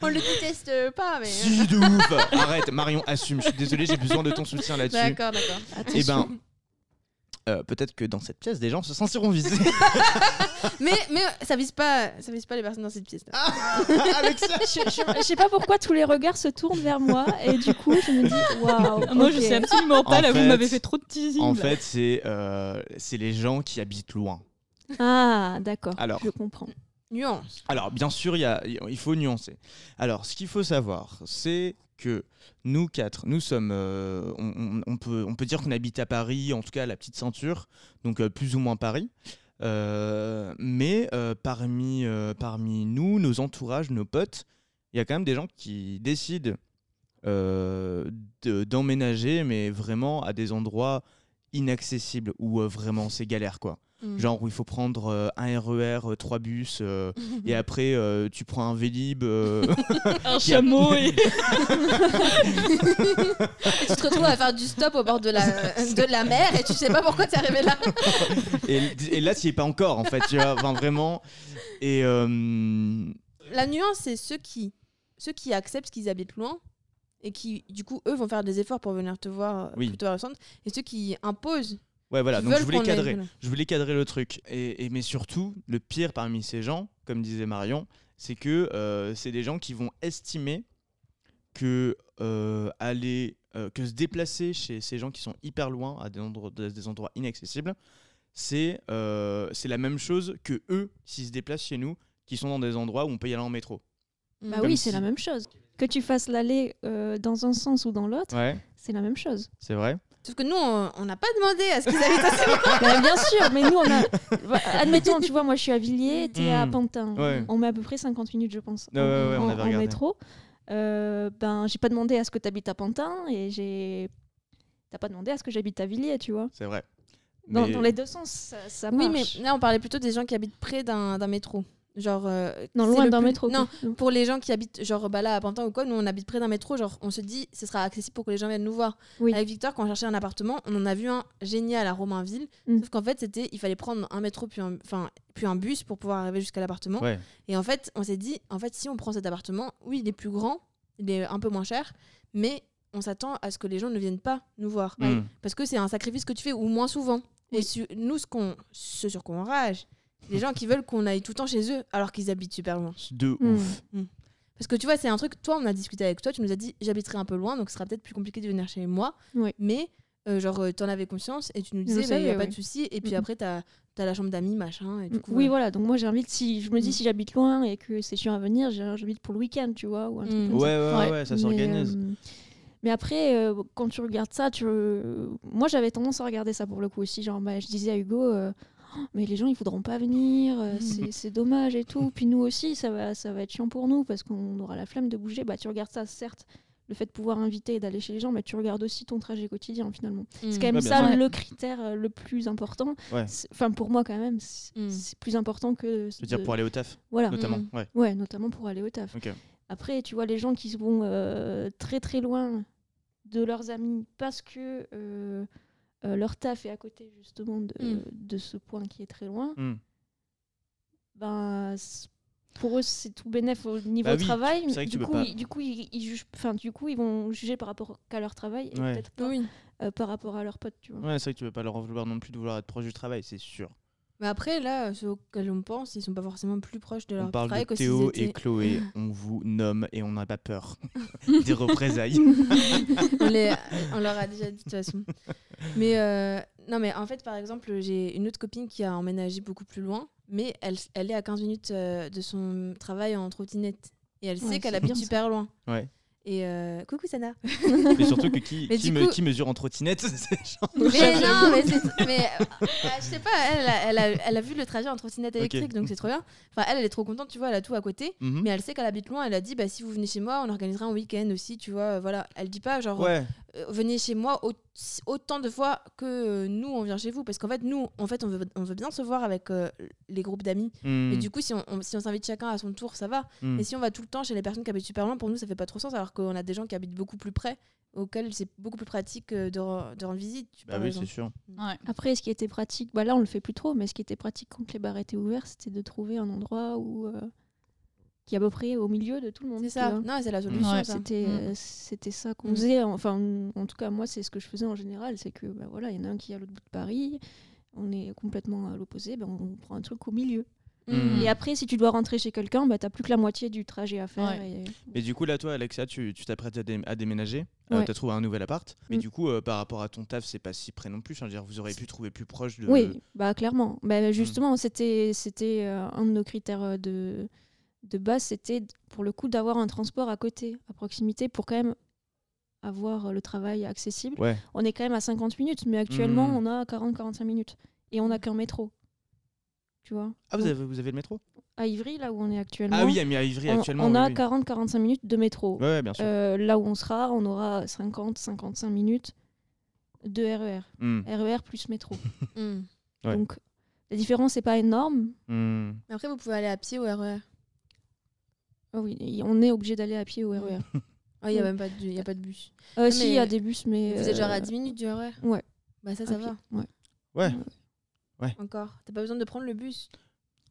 On le déteste pas, mais. si de ouf. Arrête, Marion, assume. Je suis désolé, j'ai besoin de ton soutien là-dessus. D'accord, d'accord. Et Attention. ben, euh, peut-être que dans cette pièce, des gens se sentiront visés. Mais, mais ça vise pas, ça vise pas les personnes dans cette pièce. Ah. Je, je- je sais pas pourquoi tous les regards se tournent vers moi et du coup je me dis waouh. Moi, je ok. sais absolument pas. En là, fait- vous m'avez fait trop de teasing. En là. fait, c'est euh, c'est les gens qui habitent loin. Ah d'accord. Alors. Je comprends. Nuance. Alors, bien sûr, il, y a- il faut nuancer. Alors, ce qu'il faut savoir, c'est que nous quatre, nous sommes. euh, on, peut, on peut dire qu'on habite à Paris, en tout cas à la petite ceinture, donc euh, plus ou moins Paris. Euh, mais parmi, parmi nous, nos entourages, nos potes, il y a quand même des gens qui décident de- d'emménager, mais vraiment à des endroits inaccessibles où vraiment c'est galère quoi. Mm. Genre où il faut prendre euh, un RER, euh, trois bus, euh, et après euh, tu prends un Vélib. euh, un chameau et. Et tu te retrouves à faire du stop au bord de la, de la mer et tu sais pas pourquoi t'es arrivé là. et, et là tu y es pas encore en fait, tu vois, enfin, vraiment. Et euh, La nuance, c'est ceux qui, ceux qui acceptent qu'ils habitent loin et qui, du coup, eux vont faire des efforts pour venir te voir Oui. plutôt à la centre, et ceux qui imposent. Ouais voilà, donc je voulais les- cadrer. voilà. Je voulais cadrer le truc. Et, et- mais surtout, le pire parmi ces gens, comme disait Marion, c'est que euh, c'est des gens qui vont estimer que euh, aller, euh, que se déplacer chez ces gens qui sont hyper loin, à des endroits, des endroits inaccessibles, c'est euh, c'est la même chose que eux, s'ils se déplacent chez nous, qui sont dans des endroits où on peut y aller en métro. Bah Comme oui, si- c'est la même chose. Que tu fasses l'aller euh, dans un sens ou dans l'autre, Ouais, c'est la même chose. c'est vrai. Sauf que nous, on n'a pas demandé à ce qu'ils habitent assez loin. Bah, bien sûr, mais nous on a. Bah, Admettons, tu vois, moi je suis à Villiers, t'es à Mm. Pantin. Ouais. On met à peu près 50 minutes, je pense, Ouais, en, ouais, ouais, on en- avait en regardé. métro. Euh, ben, j'ai pas demandé à ce que t'habites à Pantin et j'ai. T'as pas demandé à ce que j'habite à Villiers, tu vois. C'est vrai. Dans, Mais- dans les deux sens, ça, ça Oui, mais marche. là, on parlait plutôt des gens qui habitent près d'un métro. Genre. euh, Non, loin d'un plus- métro. Non, pour les gens qui habitent, genre bah là à Pantin ou quoi, nous on habite près d'un métro, genre on se dit ce sera accessible pour que les gens viennent nous voir. Oui. Avec Victor, quand on cherchait un appartement, on en a vu un génial à Romainville, Mm. sauf qu'en fait c'était, il fallait prendre un métro puis un, enfin, puis un bus pour pouvoir arriver jusqu'à l'appartement. Ouais. Et en fait, on s'est dit, en fait, si on prend cet appartement, oui, il est plus grand, il est un peu moins cher, mais on s'attend à ce que les gens ne viennent pas nous voir. Mm. Parce que c'est un sacrifice que tu fais, ou moins souvent. Et su- nous, ce, qu'on, ce sur quoi on rage, les gens qui veulent qu'on aille tout le temps chez eux alors qu'ils habitent super loin. De Mm. ouf. Parce que tu vois, c'est un truc, toi, on a discuté avec toi, tu nous as dit, j'habiterai un peu loin, donc ce sera peut-être plus compliqué de venir chez moi. Oui. Mais, euh, genre, euh, t'en avais conscience et tu nous disais, il savais, n'y a pas de souci. Et puis Mhm. après, t'as as la chambre d'amis, machin. Et du coup, oui, voilà. voilà. Donc moi j'invite, si je me dis Mm. si j'habite loin et que c'est chiant à venir, j'ai- j'invite pour le week-end, tu vois, ou un truc Mm. comme Ouais, ça. ouais, ouais, ça s'organise. euh, mais après, euh, quand tu regardes ça, tu... moi j'avais tendance à regarder ça pour le coup aussi. Genre, bah, je disais à Hugo, euh, mais les gens ils voudront pas venir, euh, c'est dommage et tout. Puis nous aussi, ça va, ça va être chiant pour nous parce qu'on aura la flemme de bouger. Bah, tu regardes ça, certes, le fait de pouvoir inviter et d'aller chez les gens, mais tu regardes aussi ton trajet quotidien finalement. C'est quand même Ouais, ça le critère euh, le plus important. Ouais. Enfin, pour moi quand même, c'est Mm. c'est plus important que. Je veux dire, de- pour aller au taf, Voilà. notamment. Mm. Ouais. Ouais, notamment pour aller au taf. Après, tu vois, les gens qui vont euh, très très loin de leurs amis parce que euh, euh, leur taf est à côté justement de, Mm. de ce point qui est très loin, Mm. ben, pour eux, c'est tout bénéf au niveau Bah oui, travail. que du, peux coup, pas- ils, du, coup, ils, ils jugent, enfin, du coup, ils vont juger par rapport qu'à leur travail et Ouais. peut-être pas Oui. euh, par rapport à leurs potes, tu vois. Ouais, c'est vrai que tu veux pas leur en vouloir non plus de vouloir être proche du travail, c'est sûr. Mais après, là, ceux auxquels on pense, ils sont pas forcément plus proches de leur On parle travail de Théo étaient- et Chloé. On vous nomme et on n'a pas peur des représailles. on, les- on leur a déjà dit de toute façon. Mais euh, non, mais en fait, par exemple, j'ai une autre copine qui a emménagé beaucoup plus loin, mais elle, elle est à 15 minutes euh, de son travail en trottinette. Et elle sait qu'elle habite super loin. Ouais. Et euh, coucou Sana. Mais surtout que qui, qui, me- coup- qui mesure en trottinette Mais non, mais, mais euh, euh, je sais pas, elle, a- elle, a, elle a vu le trajet en trottinette électrique, donc c'est trop bien. Enfin, elle, elle est trop contente, tu vois, elle a tout à côté. Mhm. Mais elle sait qu'elle habite loin, elle a dit, bah, si vous venez chez moi, on organisera un week-end aussi, tu vois. Voilà, elle dit pas, genre, Ouais, euh, venez chez moi au- autant de fois que euh, nous on vient chez vous parce qu'en fait nous en fait on veut, on veut bien se voir avec euh, les groupes d'amis Hmm, mais du coup si on, on- si on s'invite chacun à son tour ça va hmm. mais si on va tout le temps chez les personnes qui habitent super loin pour nous ça fait pas trop sens alors qu'on a des gens qui habitent beaucoup plus près auxquels c'est beaucoup plus pratique euh, de, re- de rendre visite tu Bah oui, c'est sûr. Ouais. Après, ce qui était pratique, bah là on le fait plus trop, mais ce qui était pratique quand les bars étaient ouverts, c'était de trouver un endroit où euh, qui est à peu près au milieu de tout le monde. c'est tu ça non c'est la solution Ouais. C'était Mm. euh, c'était ça qu'on Mm. faisait. Enfin, en tout cas, moi, c'est ce que je faisais en général. C'est que, bah, voilà, il y en a un qui est à l'autre bout de Paris, on est complètement à l'opposé, ben, on prend un truc au milieu. Mm. Et après, si tu dois rentrer chez quelqu'un, bah, t'as plus que la moitié du trajet à faire. Ouais. et- Mais du coup, là, toi, Alexia, tu tu t'apprêtes à, dé- à déménager. Euh, Ouais. T'as trouvé un nouvel appart. Mais Mm. du coup, euh, par rapport à ton taf, c'est pas si près non plus. Veux dire, vous auriez pu trouver plus proche de. Oui, bah clairement. Bah, justement, c'était c'était euh, un de nos critères euh, de de base, c'était pour le coup d'avoir un transport à côté, à proximité, pour quand même avoir euh, le travail accessible. Ouais. On est quand même à 50 minutes, mais actuellement, Mhm. on a 40-45 minutes et on n'a qu'un métro. Tu vois? Ah, vous avez, vous avez le métro? À Ivry, là où on est actuellement, Ah oui, mais à Ivry, on, actuellement. on oui, a oui. 40-45 minutes de métro. Ouais, ouais, bien sûr. Euh, là où on sera, on aura 50-55 minutes de RER. RER plus métro. Mm. Ouais. Donc la différence n'est pas énorme. Mais après vous pouvez aller à pied au RER Ah oui, on est obligé d'aller à pied au RER. ah il y a même pas de, y a pas de bus Euh, si, il y a des bus, mais. vous êtes genre euh, à 10 minutes du RER ouais. bah ça ça va ouais. Ouais. encore t'as pas besoin de prendre le bus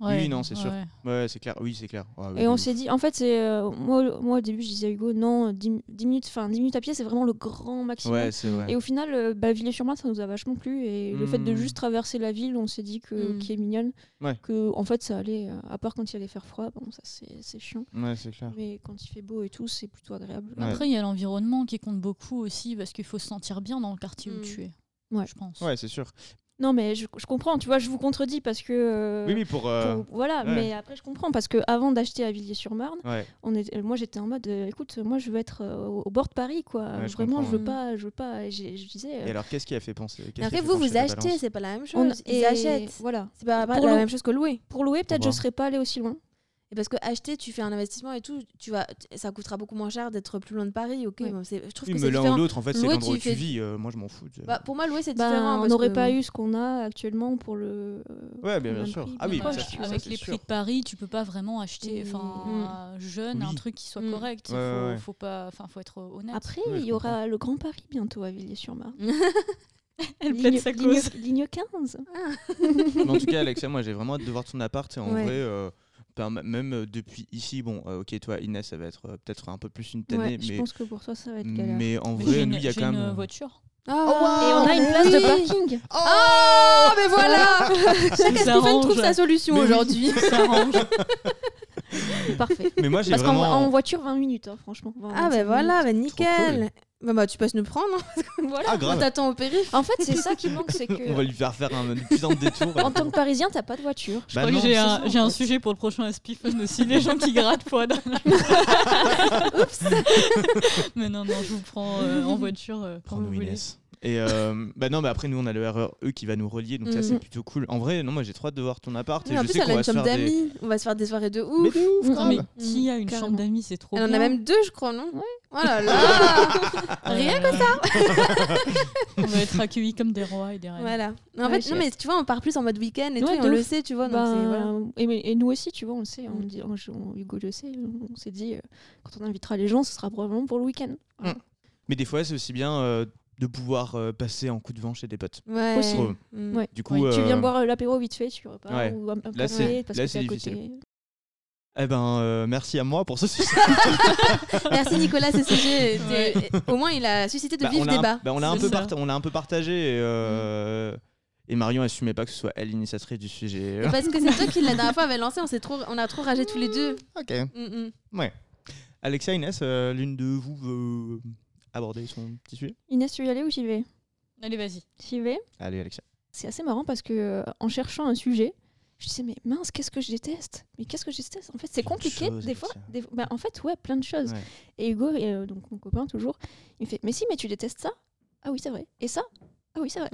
Ouais, non, c'est sûr. ouais. Ouais, c'est clair. Oui, c'est clair. Oui, Et on s'est dit, en fait, c'est euh, moi, moi au début, je disais à Hugo, non, 10, 10 minutes, enfin 10 minutes à pied, c'est vraiment le grand maximum. Ouais, c'est vrai. Et au final, euh, bah, Villers-sur-Marne, ça nous a vachement plu. Et le fait de Mm. juste traverser la ville, on s'est dit que Mm. qui est mignonne, Ouais. que en fait, ça allait. euh, à part quand il allait faire froid, bon, ça c'est c'est chiant. Ouais, c'est clair. Mais quand il fait beau et tout, c'est plutôt agréable. Ouais. Après, il y a l'environnement qui compte beaucoup aussi parce qu'il faut se sentir bien dans le quartier où Mm. tu es. Ouais. Je pense. Ouais, c'est sûr. Non, mais je, je comprends. Tu vois, je vous contredis parce que. euh, Oui, oui, pour. euh, pour- voilà, ouais. mais après je comprends parce que avant d'acheter à Villiers-sur-Marne, Ouais. on est, moi j'étais en mode, euh, écoute, moi je veux être euh, au, bord de Paris, quoi. Ouais, je Vraiment, je veux pas, je veux pas. et j'ai- Je disais. euh, Et alors, qu'est-ce qui a fait penser après fait vous vous achetez c'est pas la même on- chose ils et achètent Voilà. c'est pas, pas Pour la le- même chose que louer Pour louer, peut-être je serais pas allée aussi loin. Et parce que acheter, tu fais un investissement et tout, tu vas, ça coûtera beaucoup moins cher d'être plus loin de Paris. Ok, Ouais. bon, je trouve Oui, que mais c'est l'un ou différent. l'autre, en fait, c'est l'endroit où tu fais- vis. euh, moi, je m'en fous. de- Bah, pour moi, louer, c'est Ben, différent. on n'aurait que- pas eu ce qu'on a actuellement pour le. Ouais, bien, sûr. prix, Ah oui, ça, ça, vois. Avec les sûr. prix de Paris, tu peux pas vraiment acheter, Mm. enfin, jeune, un truc qui soit Mm. correct. Il Ouais, faut, ouais. faut pas, enfin, faut être honnête. Après, il y aura le Grand Paris bientôt à Villiers-sur-Marne. Elle Ligne- plaide sa ligne- cause. Ligne 15. Mais en tout cas, Alexia, moi, j'ai vraiment hâte de voir ton appart. Et en Ouais. vrai, euh, même euh, depuis ici, bon, euh, ok, toi, Inès, ça va être euh, peut-être un peu plus une tannée, Ouais, je mais, pense que pour toi, ça va être galère. mais en Mais vrai, nous, une, il y a quand une même. euh, voiture. Ah, Et on a une mais place de parking. Oh, mais voilà Chaque Ça Stephen trouve sa solution Mais aujourd'hui. Ça arrange. Parfait. Mais moi, j'ai Parce qu'en vraiment. en voiture, 20 minutes, hein, franchement. 20, Ah, 25 bah voilà, bah nickel. Bah, bah, tu passes nous prendre. hein. Voilà. Ah, On t'attend au périph'. En fait, c'est ça qui manque, c'est On va que lui faire faire un putain de détour. en tant que Parisien, t'as pas de voiture. Je Bah crois non, que j'ai c'est un, ça, en j'ai un fait. sujet pour le prochain Fun aussi, les gens qui grattent pour aller- Mais non, non, je vous prends euh, en voiture euh, quand vous Prends-nous voulez. Inès. Et euh, bah non, mais après nous on a le REE qui va nous relier, donc ça Mhm. c'est plutôt cool. En vrai, non, moi j'ai trop hâte de voir ton appart et en je plus, sais elle a une chambre d'amis. On va se faire des soirées de Mais ouf. de ouf, Mm, Non, mais qui a une Carrément. chambre d'amis, c'est trop Elle en bien. a même deux, je crois, non? Ouais. Oh là là Rien que ça. On va être accueillis comme des rois et des reines. Voilà. Mais en Ouais, fait, non, mais tu vois, on part plus en mode week-end et Ouais, tout, et on le sait, tu vois. Donc Bah, voilà. et, mais- et nous aussi, tu vois, on le sait. On Mm. dit, on- on- Hugo le sait. On s'est dit, euh, quand on invitera les gens, ce sera probablement pour le week-end. Voilà. Mais des fois c'est aussi bien euh, de pouvoir euh, passer en coup de vent chez des potes. Ouais. Aussi. Trop. Mm. Ouais. Du coup, Oui, Tu euh, viens boire euh, l'apéro vite fait, tu repars. Ouais. Ou un, un Là, c'est- parce là, que c'est difficile. côté. eh ben euh, merci à moi pour ce sujet. Merci Nicolas, ce sujet. était- Au moins, il a suscité de Bah, vifs a débats. bah, on l'a un peu ça. parta- on l'a un peu partagé et, euh, Et Marion assumait pas que ce soit elle l'initiatrice du sujet. Et Parce que c'est toi qui la dernière fois avait lancé, on, s'est trop, on a trop ragé tous les deux. ok. Mm, mm. Ouais. Alexia, Inès, euh, l'une de vous veut aborder son petit sujet Inès, tu veux y aller ou j'y vais? Allez, vas-y. J'y vais. Allez, Alexia. C'est assez marrant parce que euh, en cherchant un sujet, je disais mais mince, qu'est-ce que je déteste? Mais qu'est-ce que je déteste? En fait, c'est de compliqué choses, des fois. Des- bah, en fait, ouais, plein de choses. Ouais. Et Hugo, euh, donc mon copain toujours, il me fait mais si, mais tu détestes ça? Ah oui, c'est vrai. Et ça? Ah oui, c'est vrai.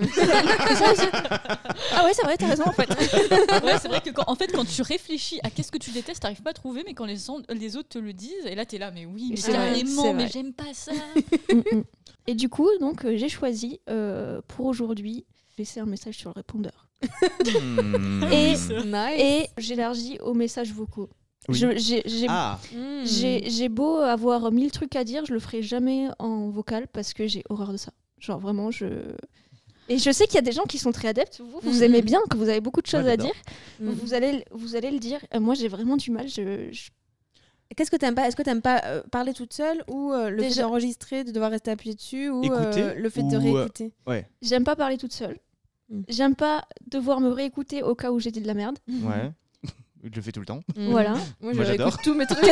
Ah ouais, c'est vrai, t'as raison en fait. Ouais, c'est vrai que quand, en fait, quand tu réfléchis à qu'est-ce que tu détestes, t'arrives pas à trouver, mais quand les, son- les autres te le disent, et là t'es là, mais oui, mais carrément, mais j'aime pas ça. Mm, mm. Et du coup, donc euh, j'ai choisi euh, pour aujourd'hui laisser un message sur le répondeur. Hmm. Et- Nice. Et j'élargis aux messages vocaux. Oui. J'ai Ah, Mm. j'ai beau avoir mille trucs à dire, je le ferai jamais en vocal parce que j'ai horreur de ça. Genre vraiment, je. Et je sais qu'il y a des gens qui sont très adeptes. Vous, vous Mhm. aimez bien, que vous avez beaucoup de choses Ouais, à dire. Mm. Vous, allez, vous allez le dire. Euh, moi, j'ai vraiment du mal. Je, je- Qu'est-ce que t'aimes pas Est-ce que t'aimes pas euh, parler toute seule ou euh, le fait Déjà- d'enregistrer, de devoir rester appuyé dessus ou Écouter euh, le fait de ou, réécouter? J'aime pas parler toute seule. Mm. J'aime pas devoir me réécouter au cas où j'ai dit de la merde. ouais. Je le fais tout le temps. Mm. Voilà. Moi, Moi, je j'adore. tous mes trucs.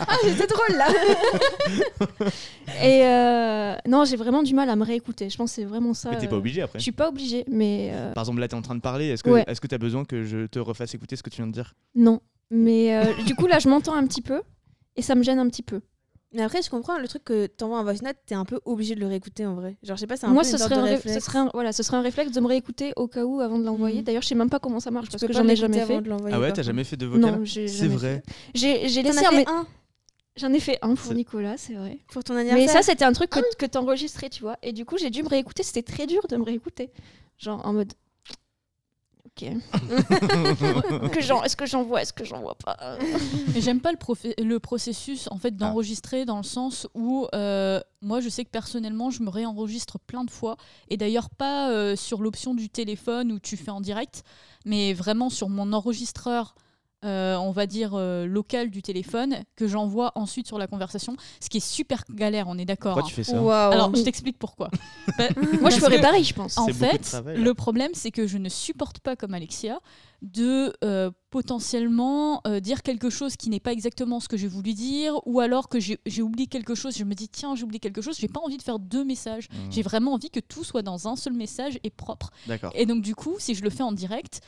Ah, j'étais drôle là. Et euh, non, j'ai vraiment du mal à me réécouter. Je pense que c'est vraiment ça. Mais t'es pas euh, obligé après. Je suis pas obligée, mais euh, Par exemple, là, t'es en train de parler. Est-ce que Ouais. est-ce que t'as besoin que je te refasse écouter ce que tu viens de dire? Non. Mais euh, du coup, là, je m'entends un petit peu et ça me gêne un petit peu. Mais après, je comprends le truc que t'envoies un voice note, t'es un peu obligé de le réécouter en vrai. Genre, je sais pas, c'est un Moi, peu ce une sorte serait, de un ré- réflexe. ce, serait un, voilà, ce serait un réflexe de me réécouter au cas où avant de l'envoyer. Mhm. D'ailleurs, je sais même pas comment ça marche Tu parce que j'en ai jamais fait. Ah ouais, t'as jamais fait de vocal C'est vrai. J'ai laissé un un J'en ai fait un pour Nicolas, c'est vrai. pour ton Mais anniversaire. ça, c'était un truc que, que t'enregistrais, tu vois. Et du coup, j'ai dû me réécouter. C'était très dur de me réécouter. Genre en mode. Ok. que j'en- Est-ce que j'envoie Est-ce que j'envoie pas Mais j'aime pas le processus en fait d'enregistrer dans le sens où euh, moi je sais que personnellement je me réenregistre plein de fois et d'ailleurs pas euh, sur l'option du téléphone où tu fais en direct mais vraiment sur mon enregistreur euh, on va dire euh, local du téléphone que j'envoie ensuite sur la conversation ce qui est super galère on est d'accord Pourquoi hein. tu fais ça alors je t'explique pourquoi Bah, Moi, je ferais pareil, je pense. en C'est beaucoup de fait, travail, là. le problème, c'est que je ne supporte pas, comme Alexia, de euh, potentiellement euh, dire quelque chose qui n'est pas exactement ce que j'ai voulu dire, ou alors que j'ai j'ai oublié quelque chose, je me dis, tiens, j'ai oublié quelque chose, j'ai pas envie de faire deux messages. Hmm. J'ai vraiment envie que tout soit dans un seul message et propre. D'accord. Et donc, du coup, si je le fais en direct,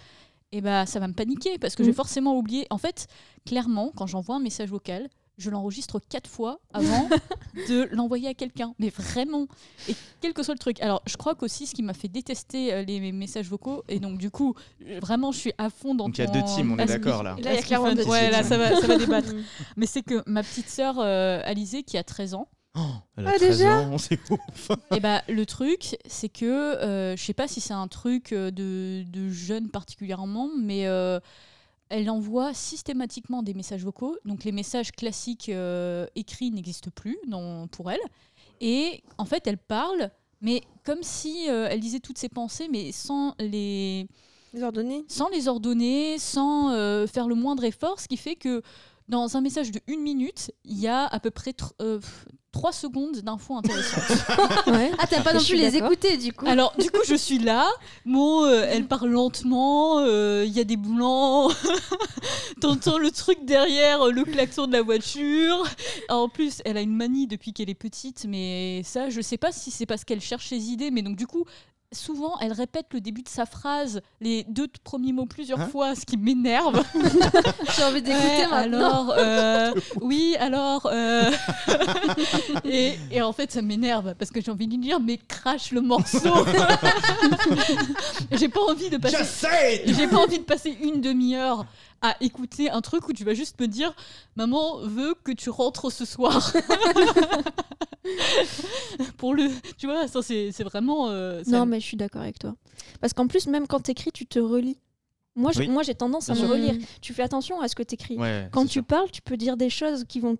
eh ben, ça va me paniquer parce que j'ai Mm. forcément oublié. En fait, clairement, quand j'envoie un message vocal, je l'enregistre quatre fois avant de l'envoyer à quelqu'un. Mais vraiment. Et quel que soit le truc. Alors, je crois qu'aussi, ce qui m'a fait détester euh, les messages vocaux, et donc, du coup, euh, vraiment, je suis à fond dans Donc, il y a deux teams, on est d'accord, là. Là, il y a clairement deux Ouais, là, ça va, ça va débattre. Mais c'est que ma petite sœur, euh, Alizée, qui a 13 ans, Oh, elle a Ah, 13 déjà ans, c'est ouf. Et bah, le truc, c'est que euh, je sais pas si c'est un truc euh, de, de jeunes particulièrement, mais euh, elle envoie systématiquement des messages vocaux. Donc les messages classiques euh, écrits n'existent plus dans- pour elle. Et en fait, elle parle, mais comme si euh, elle disait toutes ses pensées, mais sans les, Les ordonnées sans les ordonner, sans euh, faire le moindre effort, ce qui fait que dans un message de une minute, il y a à peu près euh, pff, trois secondes d'infos intéressantes. Ouais. Ah, t'aimes pas non plus les écouter du coup Alors, du coup, je suis là. Bon, euh, elle parle lentement. euh, Il y a des blancs. T'entends le truc derrière, euh, le klaxon de la voiture. En plus, elle a une manie depuis qu'elle est petite, mais ça, je sais pas si c'est parce qu'elle cherche ses idées, mais donc du coup. Souvent, elle répète le début de sa phrase, les deux premiers mots plusieurs Hein fois, ce qui m'énerve. J'ai envie d'écouter Ouais, maintenant. alors, euh, oui, alors. euh, et, et en fait, ça m'énerve parce que j'ai envie de lui dire, mais crache le morceau. j'ai pas envie de passer. Just say it J'ai pas envie de passer une demi-heure à écouter un truc où tu vas juste me dire maman veut que tu rentres ce soir pour le tu vois ça c'est c'est vraiment euh, ça- Non, mais je suis d'accord avec toi. Parce qu'en plus, même quand t'écris, tu te relis. Moi, je- Oui. moi j'ai tendance à me relire. Tu fais attention à ce que t'écris. Ouais, Quand tu sûr. parles, tu peux dire des choses qui vont.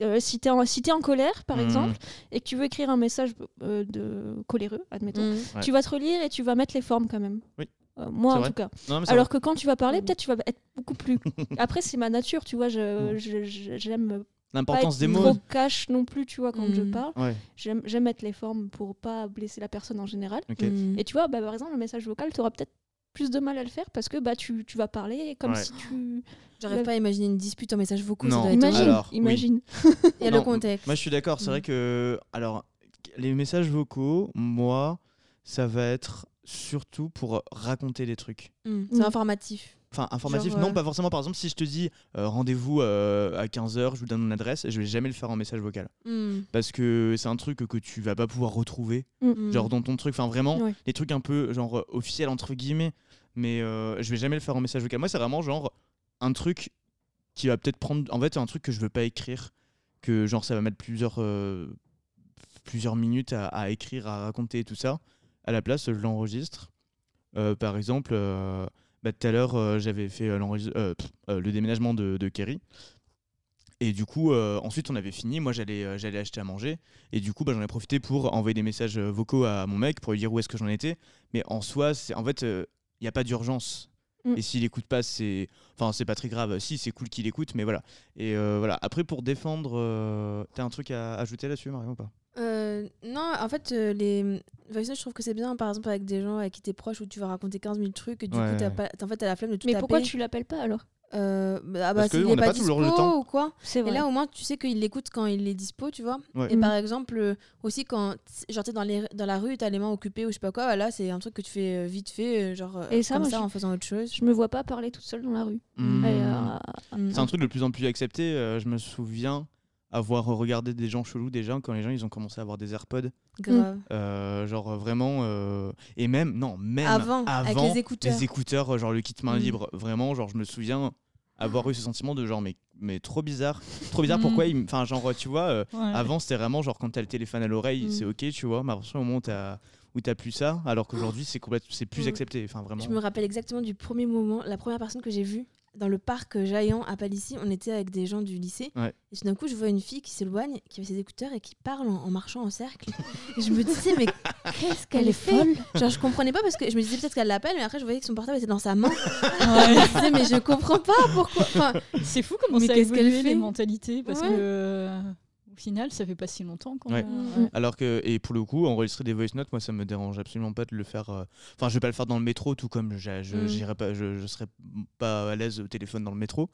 Euh, si t'es en, si t'es en colère, par Mhm. exemple, et que tu veux écrire un message euh, de coléreux, admettons, Mm. Ouais. tu vas te relire et tu vas mettre les formes quand même. Oui. Euh, moi, en vrai. tout cas. Non, Alors que quand tu vas parler, Mm. peut-être tu vas être beaucoup plus. Après, c'est ma nature, tu vois. Je, Mm. je- je- j'aime l'importance des mots. trop cash non plus, tu vois, quand je Mm. parle. Ouais, J'aime mettre les formes pour pas blesser la personne en général. ok. Mm. Et tu vois, bah, par exemple, le message vocal, tu auras peut-être plus de mal à le faire parce que bah, tu, tu vas parler comme Ouais. si tu. J'arrive pas à imaginer une dispute en message vocaux. Non. Ça doit être Imagine. Alors, oui. imagine. Il y a Non, le contexte. Moi, je suis d'accord. C'est vrai que, alors, les messages vocaux, moi, ça va être surtout pour raconter des trucs. C'est informatif. Enfin, informatif, Genre, non, euh, pas forcément. Par exemple, si je te dis euh, rendez-vous euh, à 15h, je vous donne mon adresse, je vais jamais le faire en message vocal. Mm. Parce que c'est un truc que tu vas pas pouvoir retrouver, Mm. genre dans ton truc. Enfin, vraiment, Ouais. les trucs un peu, genre, officiels, entre guillemets. Mais euh, je vais jamais le faire en message vocal. Moi, c'est vraiment, genre, un truc qui va peut-être prendre. En fait, c'est un truc que je veux pas écrire. Que, genre, ça va mettre plusieurs, euh, plusieurs minutes à, à écrire, à raconter et tout ça. À la place, je l'enregistre. Euh, par exemple, euh, bah, tout à l'heure, euh, j'avais fait euh, euh, pff, le déménagement de, de Kerry. Et du coup, euh, ensuite, on avait fini. Moi, j'allais euh, j'allais acheter à manger. Et du coup, bah, j'en ai profité pour envoyer des messages vocaux à mon mec pour lui dire où est-ce que j'en étais. Mais en soi, en fait, il n'y a pas d'urgence. Mm. Et s'il écoute pas, c'est. Enfin, c'est pas très grave. Si, c'est cool qu'il écoute, mais voilà. Et voilà. Après, pour défendre. T'as un truc à ajouter là-dessus, Marion, ou pas? Euh, non, en fait, euh, les voice notes, je trouve que c'est bien, par exemple, avec des gens avec qui t'es proche où tu vas raconter 15 000 trucs et du Ouais, coup, t'as pas, en fait, t'as la flemme de tout Mais taper. pourquoi tu l'appelles pas alors? Euh, bah, ah bah, s'il est n'a pas, pas toujours le dispo temps. ou quoi C'est Et là, au moins, tu sais qu'il l'écoute quand il est dispo, tu vois. Ouais. Et Mm. par exemple, euh, aussi quand genre t'es dans, les, dans la rue, t'as les mains occupées ou je sais pas quoi, bah là c'est un truc que tu fais euh, vite fait, genre Et ça, comme moi, ça je- en faisant autre chose. Je me vois pas parler toute seule dans la rue. Mm. Et, euh, Mm. C'est un truc de plus en plus accepté. euh, je me souviens avoir regardé des gens chelous déjà quand les gens ils ont commencé à avoir des AirPods. Grave. Euh, genre euh, vraiment. euh, Et même, non, même Avant, avec les écouteurs. les écouteurs, genre le kit main Mm. libre. Vraiment, genre je me souviens avoir eu ce sentiment de genre, mais, mais trop bizarre. Trop bizarre, Mm. pourquoi Enfin, genre, tu vois, euh, Ouais. avant c'était vraiment genre quand t'as le téléphone à l'oreille, Mm. c'est ok, tu vois, mais à partir du moment où t'as où t'as plus ça, alors qu'aujourd'hui c'est complètement c'est plus Mm. accepté. Enfin, vraiment. Je me rappelle exactement du premier moment, la première personne que j'ai vue dans le parc Jaillant à Palissy, on était avec des gens du lycée. Ouais. Et tout d'un coup, je vois une fille qui s'éloigne, qui avait ses écouteurs et qui parle en, en marchant en cercle. et je me disais, mais qu'est-ce qu'elle Elle est folle. Genre, je comprenais pas parce que je me disais peut-être qu'elle l'appelle, mais après, je voyais que son portable était dans sa main. Ouais. je me disais, mais je comprends pas pourquoi. Enfin, C'est fou comment Mais ça qu'elle fait les mentalités parce Ouais. que euh, final ça fait pas si longtemps qu'on Ouais. a-. Alors que, et pour le coup, enregistrer des voice notes, moi ça me dérange absolument pas de le faire. euh, Enfin, je vais pas le faire dans le métro, tout comme je, Mm. j'irai pas, je, je serais pas à l'aise au téléphone dans le métro.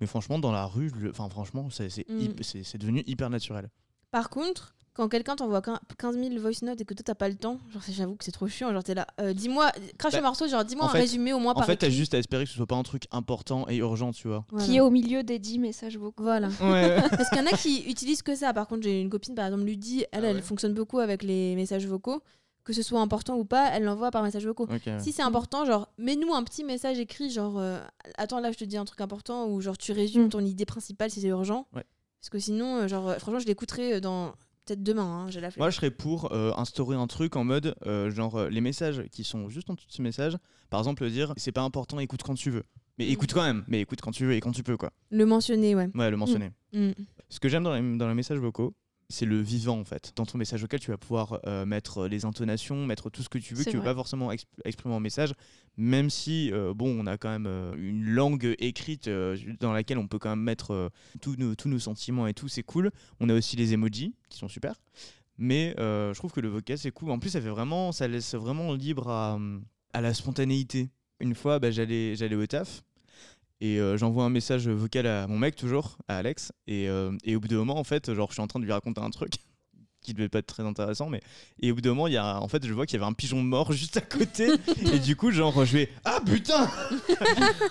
Mais franchement, dans la rue, le- enfin, franchement, c'est Mm. c'est devenu hyper naturel. Par contre, quand quelqu'un t'envoie quin- 15 000 voice notes et que toi t'as pas le temps, genre j'avoue que c'est trop chiant. Genre t'es là, euh, dis-moi, crache Bah, le morceau, genre dis-moi en un fait- résumé au moins En par fait, t'as juste à espérer que ce soit pas un truc important et urgent, tu vois. Voilà. Qui est au milieu des 10 messages vocaux. Voilà. Ouais. Parce qu'il y en a qui utilisent que ça. Par contre, j'ai une copine, par exemple, Ludie, elle, Ah elle fonctionne beaucoup avec les messages vocaux. Que ce soit important ou pas, elle l'envoie par message vocaux. Si c'est important, genre, mets-nous un petit message écrit, genre, euh, attends, là, je te dis un truc important, ou genre, tu résumes Mm. ton idée principale si c'est urgent. Ouais. Parce que sinon, euh, genre, franchement, je l'écouterai dans peut-être demain, hein, j'ai la flemme. Moi, je serais pour euh, instaurer un truc en mode, euh, genre, euh, les messages qui sont juste en dessous de ce message, par exemple, dire c'est pas important, écoute quand tu veux. Mais Mm. écoute quand même, mais écoute quand tu veux et quand tu peux, quoi. Le mentionner, ouais. Ouais, le mentionner. Mm. Ce que j'aime dans les, dans les messages vocaux, c'est le vivant en fait. Dans ton message vocal, tu vas pouvoir euh, mettre les intonations, mettre tout ce que tu veux, que tu veux vrai. pas forcément exp- exprimer en message, même si, euh, bon, on a quand même euh, une langue écrite euh, dans laquelle on peut quand même mettre euh, tous, nos, tous nos sentiments et tout, c'est cool. On a aussi les emojis qui sont super. Mais euh, je trouve que le vocal, c'est cool. En plus, ça fait vraiment, ça laisse vraiment libre à, à la spontanéité. Une fois, bah, j'allais au taf et euh, j'envoie un message vocal à mon mec, toujours, à Alex. Et, euh, et au bout d'un moment, en fait, genre, je suis en train de lui raconter un truc qui devait pas être très intéressant. Mais... Et au bout d'un moment, il y a, en fait, je vois qu'il y avait un pigeon mort juste à côté. et du coup, genre, je vais Ah putain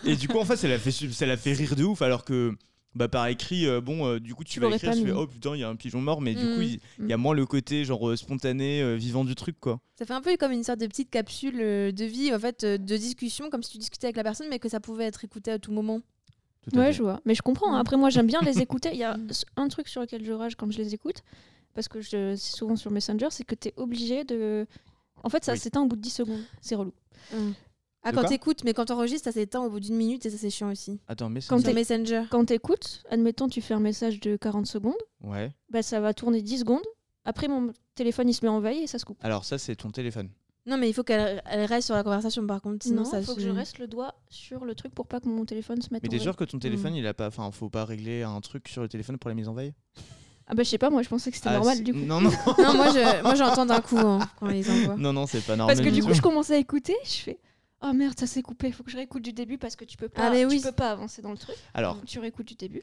Et du coup, en fait, ça l'a fait, ça l'a fait rire de ouf. Alors que. Bah par écrit, euh, bon, euh, du coup tu, Tu vas écrire, tu fais oh putain il y a un pigeon mort, mais du Mm. coup il y a moins le côté genre euh, spontané, euh, vivant du truc quoi. Ça fait un peu comme une sorte de petite capsule de vie, en fait, de discussion, comme si tu discutais avec la personne, mais que ça pouvait être écouté à tout moment. Tout à Ouais, fait. je vois. Mais je comprends. hein. Mm. Après, moi, j'aime bien les écouter. Il y a un truc sur lequel je rage quand je les écoute, parce que je, c'est souvent sur Messenger, c'est que tu es obligé de. En fait, ça Oui. s'éteint au bout de 10 secondes. C'est relou. Ah, quand t'écoutes, mais quand t'enregistres, ça s'éteint au bout d'une minute et ça, c'est chiant aussi. Attends, mais Quand t'es- Messenger. Quand tu écoutes, admettons, tu fais un message de 40 secondes, Ouais. bah, ça va tourner 10 secondes. Après, mon téléphone, il se met en veille et ça se coupe. Alors ça c'est ton téléphone. Non, mais il faut qu'elle elle reste sur la conversation par contre, sinon non, ça faut se- que je reste le doigt sur le truc pour pas que mon téléphone se mette Mais en t'es veille. sûr que ton téléphone, Mm. il a pas. Enfin, faut pas régler un truc sur le téléphone pour la mise en veille? Ah bah je sais pas, moi je pensais que c'était Ah, normal du coup. Non, non. Non, moi je- moi, j'entends d'un coup hein, quand ils envoient. non, non, c'est pas normal. Parce que du coup je commençais à écouter, je fais oh merde ça s'est coupé, faut que je réécoute du début parce que tu peux pas, Ah, mais tu oui. peux pas avancer dans le truc. Alors, Donc, tu réécoutes du début.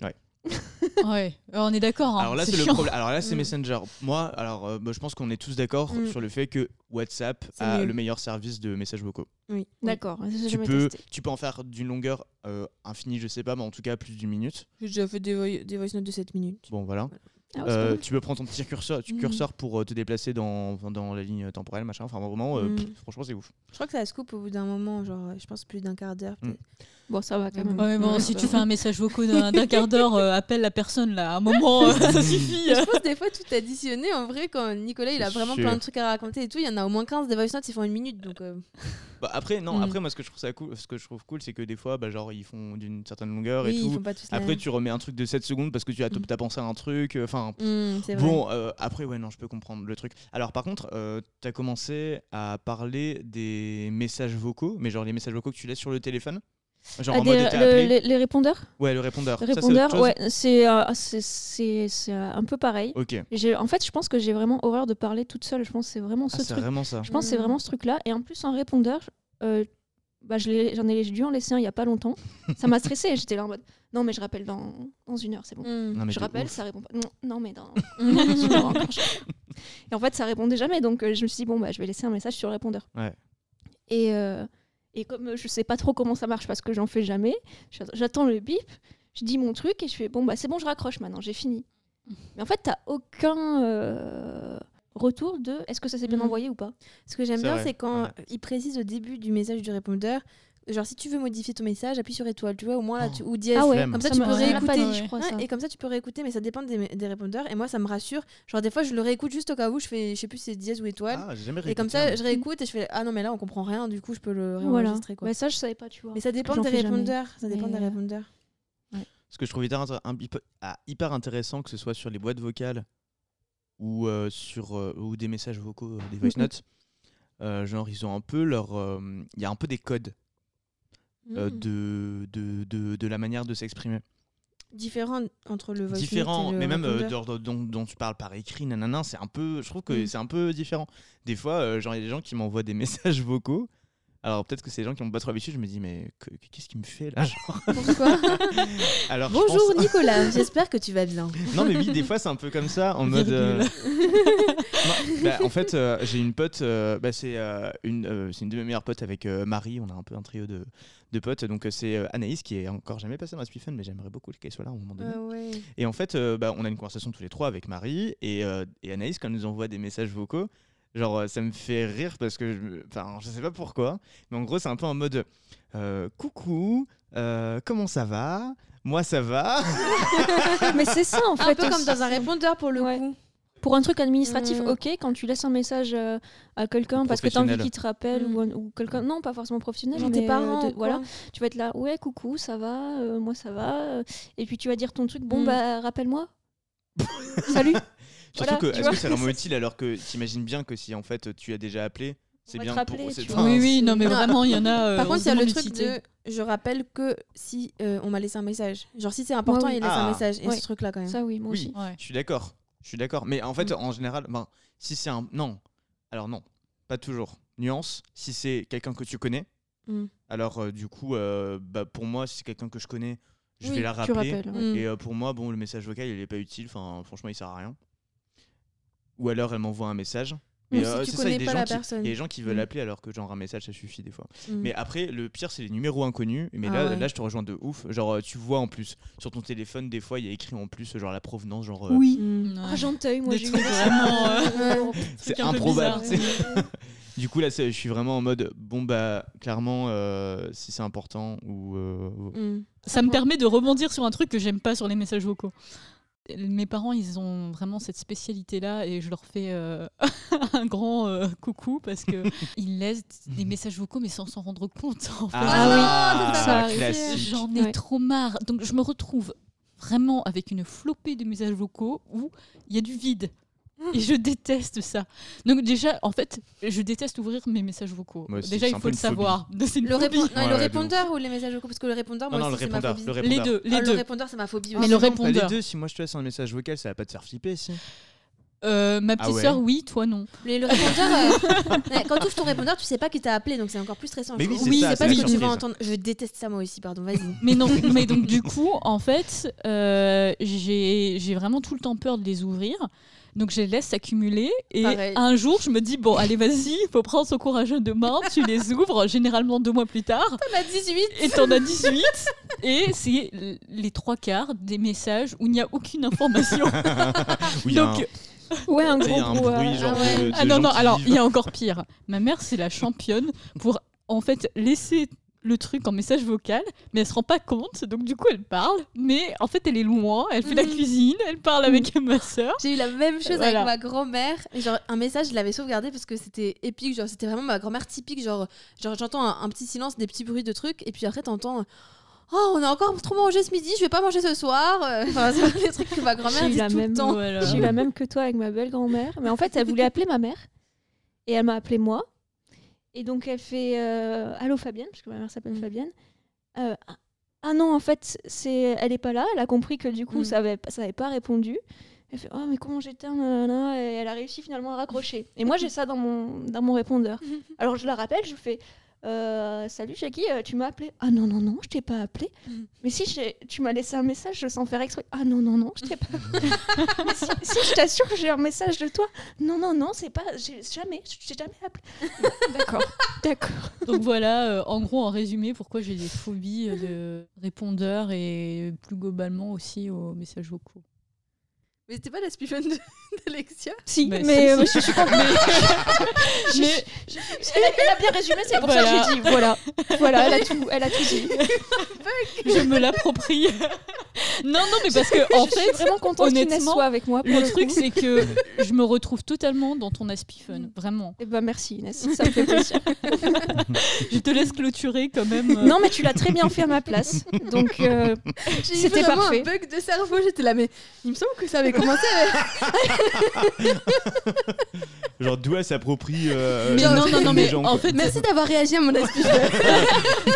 Ouais, on est d'accord. hein, alors là, c'est le problème. Alors là, c'est Mm. Messenger. Moi, alors, euh, bah, je pense qu'on est tous d'accord Mm. sur le fait que WhatsApp a mieux. le meilleur service de messages vocaux. Oui. D'accord, Tu peux, testé. tu peux en faire d'une longueur euh, infinie, je sais pas, mais en tout cas plus d'une minute. J'ai déjà fait des, voice- des voice notes de 7 minutes. Bon, voilà. Ah Euh, tu peux prendre ton petit curseur, tu- Mhm. curseur pour euh, te déplacer dans, dans la ligne temporelle, machin. Enfin, vraiment, euh, pff, franchement, c'est ouf. Je crois que ça se coupe au bout d'un moment, genre je pense plus d'un quart d'heure. Mm. Bon ça va quand même. Ouais, mais bon, Ouais, si tu va. fais un message vocaux d'un quart d'heure, euh, appelle la personne là. À un moment, euh, ça suffit. Je pense des fois tout additionné en vrai quand Nicolas il a vraiment sûr. plein de trucs à raconter et tout, il y en a au moins 15 des voice notes, ils font une minute donc euh, Bah, après, non, Mm. après, moi, ce que je trouve ça cool, ce que je trouve cool, c'est que des fois, bah, genre, ils font d'une certaine longueur oui, et ils tout. font pas tous Après, tu remets un truc de 7 secondes parce que tu as, Mm. t'as pensé à un truc. euh, Enfin, Mm. Bon, euh, après, ouais, non, je peux comprendre le truc. Alors, par contre, euh, tu as commencé à parler des messages vocaux, mais genre les messages vocaux que tu laisses sur le téléphone? Genre Ah, en des- mode le- les, répondeurs Ouais, le répondeur. Ça, répondeurs, chose ouais, c'est euh, c'est- euh, un peu pareil. Ok. En fait, je pense que j'ai vraiment horreur de parler toute seule. Je pense que c'est vraiment Ah, ce c'est truc. vraiment ça. Je pense que c'est Mm. vraiment ce truc-là. Et en plus, un répondeur, euh, bah, j'en ai, dû en laisser un il y a pas longtemps. Ça m'a stressé. J'étais là en mode non, mais je rappelle dans, dans une heure, c'est bon. Mm. Non, mais je rappelle, ouf. ça répond pas. Non, non mais dans. une heure encore, je- et en fait, ça répondait jamais. Donc, euh, je me suis dit bon, bah, je vais laisser un message sur le répondeur. Ouais. Et, euh, et comme je sais pas trop comment ça marche parce que j'en fais jamais, j'att- j'attends le bip, je dis mon truc et je fais bon, bah, c'est bon, je raccroche maintenant, j'ai fini. Mais en fait, t'as aucun. euh, retour de est-ce que ça s'est bien Mhm. envoyé ou pas? Ce que j'aime bien, c'est quand ouais. il précise au début du message du répondeur, genre si tu veux modifier ton message, appuie sur étoile, tu vois, au moins là, tu, ou dièse. Ah ouais. Comme ça, ça tu peux réécouter. pas dit, je crois, Ouais, ça. et comme ça, tu peux réécouter, mais ça dépend des, des répondeurs. Et moi, ça me rassure. Genre, des fois, je le réécoute juste au cas où, je fais, je sais plus si c'est dièse ou étoile. Ah, j'ai jamais et comme ça, hein. je réécoute et je fais Ah non, mais là, on comprend rien, du coup, je peux le Voilà. réenregistrer. Quoi. Ouais, ça, je savais pas, tu vois. Mais ça dépend des répondeurs. Ça dépend Mais, des euh, répondeurs. Ce que je trouve hyper, intér- un- hyper- ah, hyper intéressant, que ce soit sur les boîtes vocales ou, euh, sur, euh, ou des messages vocaux, euh, des voice notes, euh, genre ils ont un peu leur. euh, Il y a un peu des codes euh, Mm. de, de, de, de la manière de s'exprimer. Différent entre le voice différent, et le mais même euh, dont, dont- dont tu parles par écrit, nanana, c'est un peu, je trouve que Mm. c'est un peu différent. Des fois, euh, genre il y a des gens qui m'envoient des messages vocaux. Alors peut-être que c'est des gens qui n'ont pas trop l'habitude. Je me dis mais que- qu'est-ce qu'il me fait là genre Pourquoi Alors je Bonjour pense- Nicolas, j'espère que tu vas bien. Non mais oui, des fois c'est un peu comme ça en mode. euh, non, bah, en fait, euh, j'ai une pote. euh, bah, c'est euh, une, euh, c'est une de mes meilleures potes avec euh, Marie. On a un peu un trio de, de potes. Donc euh, c'est euh, Anaïs qui est encore jamais passée dans la Fun, mais j'aimerais beaucoup qu'elle soit là à un moment donné. Ah ouais. Et en fait, euh, bah, on a une conversation tous les trois avec Marie et, euh, et Anaïs quand elle nous envoie des messages vocaux. Genre, euh, ça me fait rire parce que, je, enfin, je sais pas pourquoi, mais en gros, c'est un peu en mode euh, coucou, euh, comment ça va? Moi, ça va. Mais c'est ça en Un fait. peu comme dans un répondeur pour le Ouais. coup. Pour un truc administratif, Mm. ok, quand tu laisses un message euh, à quelqu'un parce que tu as envie qu'il te rappelle Mm. ou, un- ou quelqu'un, non, pas forcément professionnel, mais tes parents. de- voilà, tu vas être là, ouais, coucou, ça va, euh, moi ça va, et puis tu vas dire ton truc, bon Mm. bah rappelle-moi. Salut. Surtout Voilà, que, est-ce que c'est vraiment utile alors que t'imagines bien que si en fait tu as déjà appelé, c'est bien rappeler, pour. enfin, Oui, oui, non, mais Non, vraiment, il y en a. euh, Par on contre, il y a le truc de je rappelle que si euh, on m'a laissé un message. Genre si c'est important, oui. il laisse Ah. un message. Et Ouais. ce truc-là quand même. Ça oui, moi Oui. aussi. Ouais. Je suis d'accord. Je suis d'accord. Mais en fait, Mm. en général, ben, si c'est un. Non. Alors non. Pas toujours. Nuance. Si c'est quelqu'un que tu connais, Mm. alors euh, du coup, euh, bah, pour moi, si c'est quelqu'un que je connais, je Oui, vais la rappeler. rappelles. Mm. Et euh, pour moi, bon, le message vocal, il est pas utile. Enfin, franchement, il sert à rien. Ou alors, elle m'envoie un message. Mais, si euh, tu ça, il y a des pas gens la qui- personne. Il y a des gens qui veulent Mm. appeler alors que genre un message ça suffit des fois. Mm. Mais après le pire c'est les numéros inconnus. Mais Ah là, ouais. là je te rejoins de ouf. Genre euh, tu vois en plus sur ton téléphone des fois il y a écrit en plus genre la provenance genre euh, Oui. Mm. Ah, Argenteuil, moi Des j'ai eu trucs vraiment, euh, c'est un peu improbable. bizarre. du coup là c'est- je suis vraiment en mode bon bah clairement euh, si c'est important ou euh, Mm. Ça me permet de rebondir sur un truc que j'aime pas sur les messages vocaux. Mes parents, ils ont vraiment cette spécialité-là et je leur fais euh, un grand euh, coucou parce que ils laissent des messages vocaux mais sans s'en rendre compte. En fait. Ah oui, classique. J'en ai Ouais. trop marre. Donc je me retrouve vraiment avec une flopée de messages vocaux où il y a du vide. Et je déteste ça. Donc déjà, en fait, je déteste ouvrir mes messages vocaux. Moi aussi, déjà, il faut le savoir. Le, répon- non, Ouais, le répondeur ou les messages vocaux Parce que le répondeur, moi Non, non, aussi, le c'est ma répondeur, phobie. le Les répondeur. deux, les Ah, deux. Le répondeur, c'est ma phobie Mais aussi. le Non, pas répondeur. les deux, si moi je te laisse un message vocal, ça va pas te faire flipper, si. Euh, ma Ah petite ouais. sœur, oui, toi non. Mais le répondeur, euh, quand tu ouvres ton répondeur, tu sais pas qui t'a appelé, donc c'est encore plus stressant. Mais je oui, c'est Oui, pas ce que tu vas entendre. Je déteste ça moi aussi, pardon, vas-y. Mais non, mais donc du coup, en fait, euh, j'ai j'ai vraiment tout le temps peur de les ouvrir. Donc je les laisse s'accumuler et Pareil. un jour je me dis bon allez vas-y faut prendre son courage à deux mains tu les ouvres généralement deux mois plus tard. On a 18 et t'en as 18 et c'est les trois quarts des messages où il n'y a aucune information. Oui, donc Ouais, un gros un bruit, genre. Ah ouais. de- de ah non non alors il y a encore pire. Ma mère c'est la championne pour en fait laisser le truc en message vocal, mais elle se rend pas compte, donc du coup elle parle, mais en fait elle est loin, elle fait la Mhm. cuisine, elle parle avec ma sœur. J'ai eu la même chose Voilà. avec ma grand-mère. Genre, un message, je l'avais sauvegardé parce que c'était épique. Genre, c'était vraiment ma grand-mère typique. Genre, genre j'entends un, un petit silence, des petits bruits de trucs. Et puis après, t'entends. Oh, on a encore trop mangé ce midi, je vais pas manger ce soir. Euh, Enfin, c'est des trucs que ma grand-mère J'ai eu dit la tout même- le temps. Voilà. J'ai eu la même que toi avec ma belle grand-mère. Mais en fait, elle voulait appeler ma mère. Et elle m'a appelé moi. Et donc, elle fait euh, Allô Fabienne, parce que ma mère s'appelle Fabienne. Euh, ah- ah non, en fait, c'est elle est pas là. Elle a compris que du coup, Mm. ça avait, ça avait pas répondu. Elle fait Oh, mais comment j'éteins Et elle a réussi finalement à raccrocher. Et moi, j'ai ça dans mon, dans mon répondeur. Alors, je la rappelle, je fais Euh, Salut Jackie, euh, tu m'as appelé Ah non, non, non, je t'ai pas appelé. Mais si tu m'as laissé un message sans faire exprès. Ah non, non, non, je t'ai pas mais si, si, je t'assure que j'ai un message de toi. Non, non, non, c'est pas. Jamais, je t'ai jamais appelé. D'accord, d'accord. Donc voilà, euh, en gros, en résumé, pourquoi j'ai des phobies de répondeurs et plus globalement aussi aux messages vocaux. Mais c'était pas la de- d'Alexia Si, mais euh, je suis contente. Mais- mais Elle, elle a bien résumé, c'est pour ça Voilà. que j'ai dit. Voilà, voilà, elle a tout, elle a tout dit. je me l'approprie. non, non, mais parce que en je suis fait, vraiment contente honnêtement, soit avec moi. Pour le le truc c'est que je me retrouve totalement dans ton aspifun, vraiment. Eh ben merci Inès, ça me fait plaisir. Je te laisse clôturer quand même. euh, Non, mais tu l'as très bien fait à ma place. Donc, euh, C'était vraiment parfait. un bug de cerveau. J'étais là, mais il me semble que ça avait commencé. Genre, d'où elle s'approprie. euh, Mais euh, non, non, non, les mais gens, en quoi. fait, Merci d'avoir réagi à mon aspifon.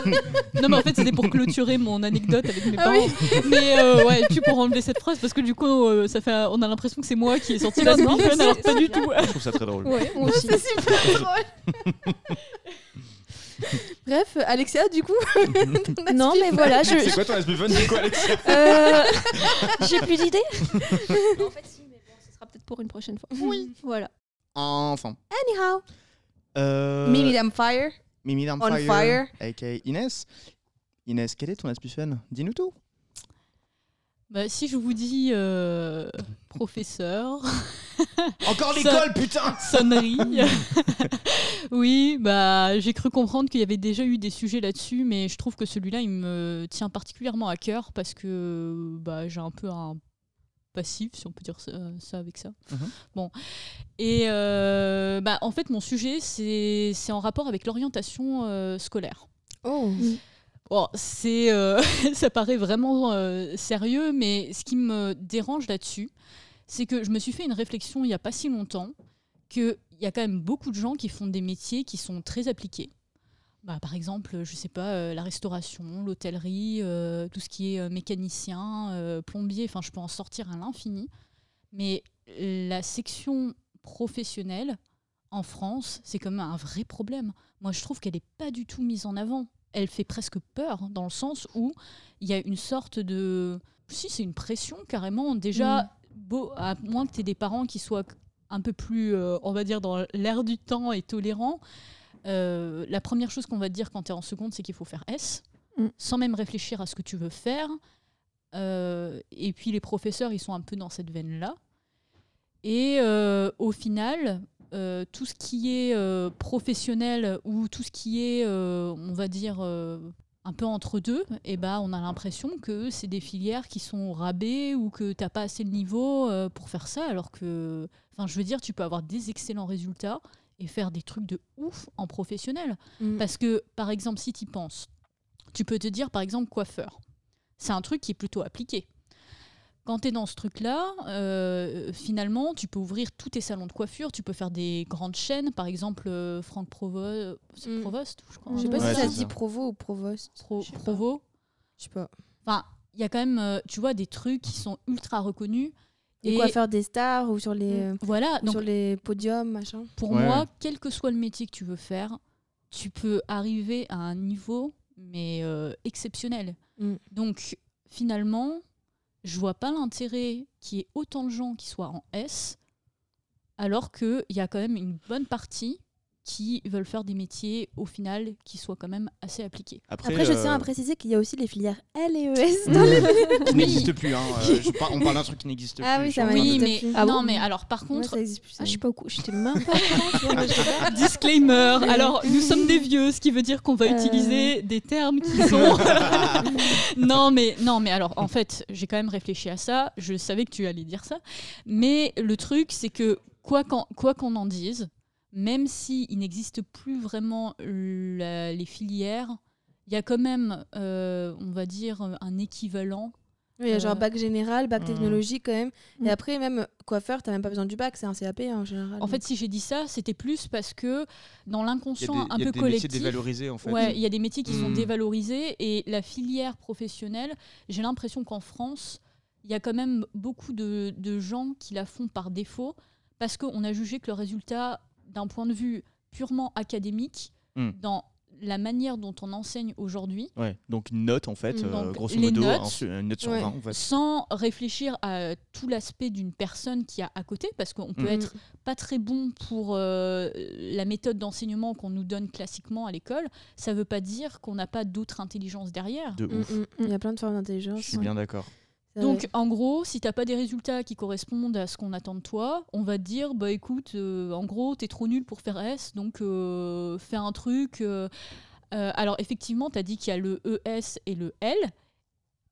non, mais en fait, c'était pour clôturer mon anecdote avec mes Ah parents. oui. Mais euh, ouais, tu pourras enlever cette phrase parce que du coup, euh, ça fait, on a l'impression que c'est moi qui ai sorti Non, la non, Spiffun, alors pas du tout. Je trouve ça très drôle. ouais. C'est super drôle. Bref, Alexia, du coup. Non, mais voilà, je, C'est quoi ton aspifun du coup, Alexia Euh, J'ai plus d'idées En fait, si, mais bon, ce sera peut-être pour une prochaine fois. Oui. Voilà. Enfin. Anyhow. Euh, Mimi Fire. Mimi on, On fire, fire. aka Inès. Inès, quel est ton aspifun Dis-nous tout. Bah, si je vous dis euh, professeur, Encore l'école, putain sonnerie. oui, bah j'ai cru comprendre qu'il y avait déjà eu des sujets là-dessus, mais je trouve que celui-là il me tient particulièrement à cœur parce que bah, j'ai un peu un passif, si on peut dire ça, ça avec ça. Mhm. Bon, et euh, bah en fait mon sujet c'est c'est en rapport avec l'orientation euh, scolaire. Oh. Bon, c'est, euh, ça paraît vraiment euh, sérieux, mais ce qui me dérange là-dessus, c'est que je me suis fait une réflexion il n'y a pas si longtemps qu'il y a quand même beaucoup de gens qui font des métiers qui sont très appliqués. Bah, par exemple, je sais pas, euh, la restauration, l'hôtellerie, euh, tout ce qui est euh, mécanicien, plombier, enfin, je peux en sortir à l'infini. Mais la section professionnelle en France, c'est quand même un vrai problème. Moi, je trouve qu'elle n'est pas du tout mise en avant. Elle fait presque peur, dans le sens où il y a une sorte de... Si, c'est une pression, carrément. Déjà. Beau, à moins que tu aies des parents qui soient un peu plus, euh, on va dire, dans l'air du temps et tolérants, euh, la première chose qu'on va te dire quand tu es en seconde, c'est qu'il faut faire S, Mm. sans même réfléchir à ce que tu veux faire. Euh, et puis les professeurs, ils sont un peu dans cette veine-là. Et au final, tout ce qui est professionnel ou tout ce qui est, on va dire, un peu entre deux, et ben, on a l'impression que c'est des filières qui sont au rabais ou que tu n'as pas assez de niveau euh, pour faire ça, alors que, enfin, je veux dire, tu peux avoir des excellents résultats et faire des trucs de ouf en professionnel. Mm. Parce que, par exemple, si tu y penses, tu peux te dire, par exemple, coiffeur. C'est un truc qui est plutôt appliqué. Quand tu es dans ce truc-là, euh, finalement, tu peux ouvrir tous tes salons de coiffure, tu peux faire des grandes chaînes, par exemple euh, Franck Provo Mm. Provost, je crois. Je sais pas Ouais, si ça se dit. Provo ou Provost. Pro- Je sais pas. Provo. Je sais pas. Enfin, il y a quand même, euh, tu vois, des trucs qui sont ultra reconnus. Et quoi faire des stars ou sur les, euh, Voilà, donc sur les podiums, machin. pour Ouais. moi, quel que soit le métier que tu veux faire, tu peux arriver à un niveau, mais euh, exceptionnel. Mm. Donc, finalement, je vois pas l'intérêt qu'il y ait autant de gens qui soient en S, alors qu'il y a quand même une bonne partie qui veulent faire des métiers, au final, qui soient quand même assez appliqués. Après, Après, je euh, tiens à préciser qu'il y a aussi les filières L et ES dans les qui n'existe plus. Hein. euh, je par- on parle d'un truc qui n'existe Ah plus. oui, ça Oui, mais. Ah non, mais alors, par Ouais, contre, ça existe plus. Ah, je suis pas au cou- j'étais même pas au je- Disclaimer. Alors, nous sommes des vieux, ce qui veut dire qu'on va Euh. utiliser des termes qui sont. non, mais non, mais alors, en fait, j'ai quand même réfléchi à ça. Je savais que tu allais dire ça, mais le truc, c'est que quoi qu'on en dise, même si il n'existe plus vraiment la- les filières, il y a quand même, euh, on va dire, un équivalent. Oui, il y a genre Euh, bac général, bac Hmm. technologie quand même. Mm. Et après, même coiffeur, t'as même pas besoin du bac, c'est un CAP hein, en général. En fait, si j'ai dit ça, c'était plus parce que dans l'inconscient un il y a peu des métiers collectif. dévalorisés en fait. Ouais, il y a des métiers qui sont Mm. dévalorisés et la filière professionnelle, j'ai l'impression qu'en France, il y a quand même beaucoup de, de gens qui la font par défaut parce qu'on a jugé que le résultat, d'un point de vue purement académique, Mm. dans la manière dont on enseigne aujourd'hui, Ouais, donc une note en fait, Donc, euh, grosso modo, notes, une note sur ouais. 20 en fait. sans réfléchir à tout l'aspect d'une personne qui a à côté, parce qu'on peut Mm. être pas très bon pour euh, la méthode d'enseignement qu'on nous donne classiquement à l'école, ça veut pas dire qu'on n'a pas d'autres intelligences derrière. De Mm, ouf. mm. Il y a plein de formes Je d'intelligence. suis bien d'accord. Donc en gros, si t'as pas des résultats qui correspondent à ce qu'on attend de toi, on va te dire bah écoute, euh, en gros t'es trop nul pour faire S, donc euh, fais un truc. euh. Alors effectivement, t'as dit qu'il y a le ES et le L.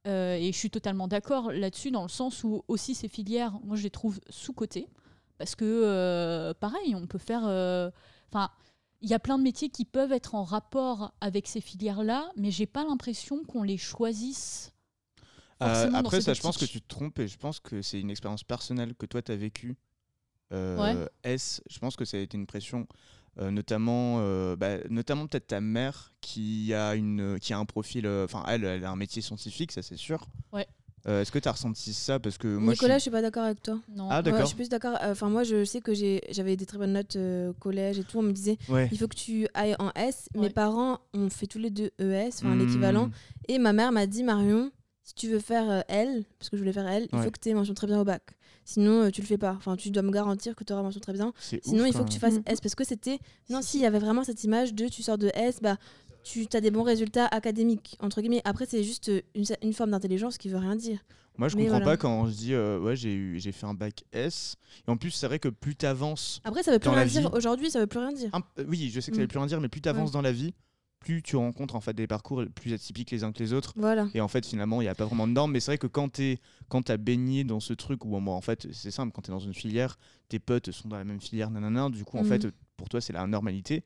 et je suis totalement d'accord là-dessus, dans le sens où aussi ces filières, moi je les trouve sous-cotées. Parce que, pareil, on peut faire. Enfin, il y a plein de métiers qui peuvent être en rapport avec ces filières-là, mais j'ai pas l'impression qu'on les choisisse. Euh, après, ça, je pense que tu te trompes et je pense que c'est une expérience personnelle que toi, tu as vécue. Euh, Ouais. S, je pense que ça a été une pression, euh, notamment, euh, bah, notamment peut-être ta mère qui a, une, qui a un profil, euh, enfin, elle, elle a un métier scientifique, ça c'est sûr. Ouais. Euh, Est-ce que tu as ressenti ça? Parce que moi, Nicolas, je je suis pas d'accord avec toi. Non. Ah, Ouais, d'accord. je suis plus d'accord. Euh, Enfin, moi, je sais que j'ai- j'avais des très bonnes notes euh, au collège et tout. On me disait, suis... Ouais. il faut que tu ailles en S. Mes Ouais. parents ont fait tous les deux ES, enfin Hmm. l'équivalent. Et ma mère m'a dit, Marion, si tu veux faire euh, L, parce que je voulais faire L, il faut que tu aies mention très bien au bac. Sinon, euh, tu le fais pas. Enfin, tu dois me garantir que tu auras mention très bien. Sinon, ouf, il faut quand que tu fasses Mm. S. Parce que c'était. Non, si, il y avait vraiment cette image de tu sors de S, bah, tu as des bons résultats académiques, entre guillemets. Après, c'est juste euh, une, une forme d'intelligence qui veut rien dire. Moi, je Mais comprends voilà. pas quand je dis euh, ouais, j'ai eu- j'ai fait un bac S. Et en plus, c'est vrai que plus tu avances. Après, ça veut plus rien dire. Aujourd'hui, ça veut plus rien dire. oui, je sais que ça Mm. veut plus rien dire, mais plus tu avances dans la vie, plus tu rencontres en fait des parcours plus atypiques les uns que les autres. Voilà. Et en fait, finalement, il n'y a pas vraiment de normes. Mais c'est vrai que quand tu quand as baigné dans ce truc où, bon, en fait, c'est simple, quand tu es dans une filière, tes potes sont dans la même filière, nanana, du coup, en Mhm. fait, pour toi, c'est la normalité.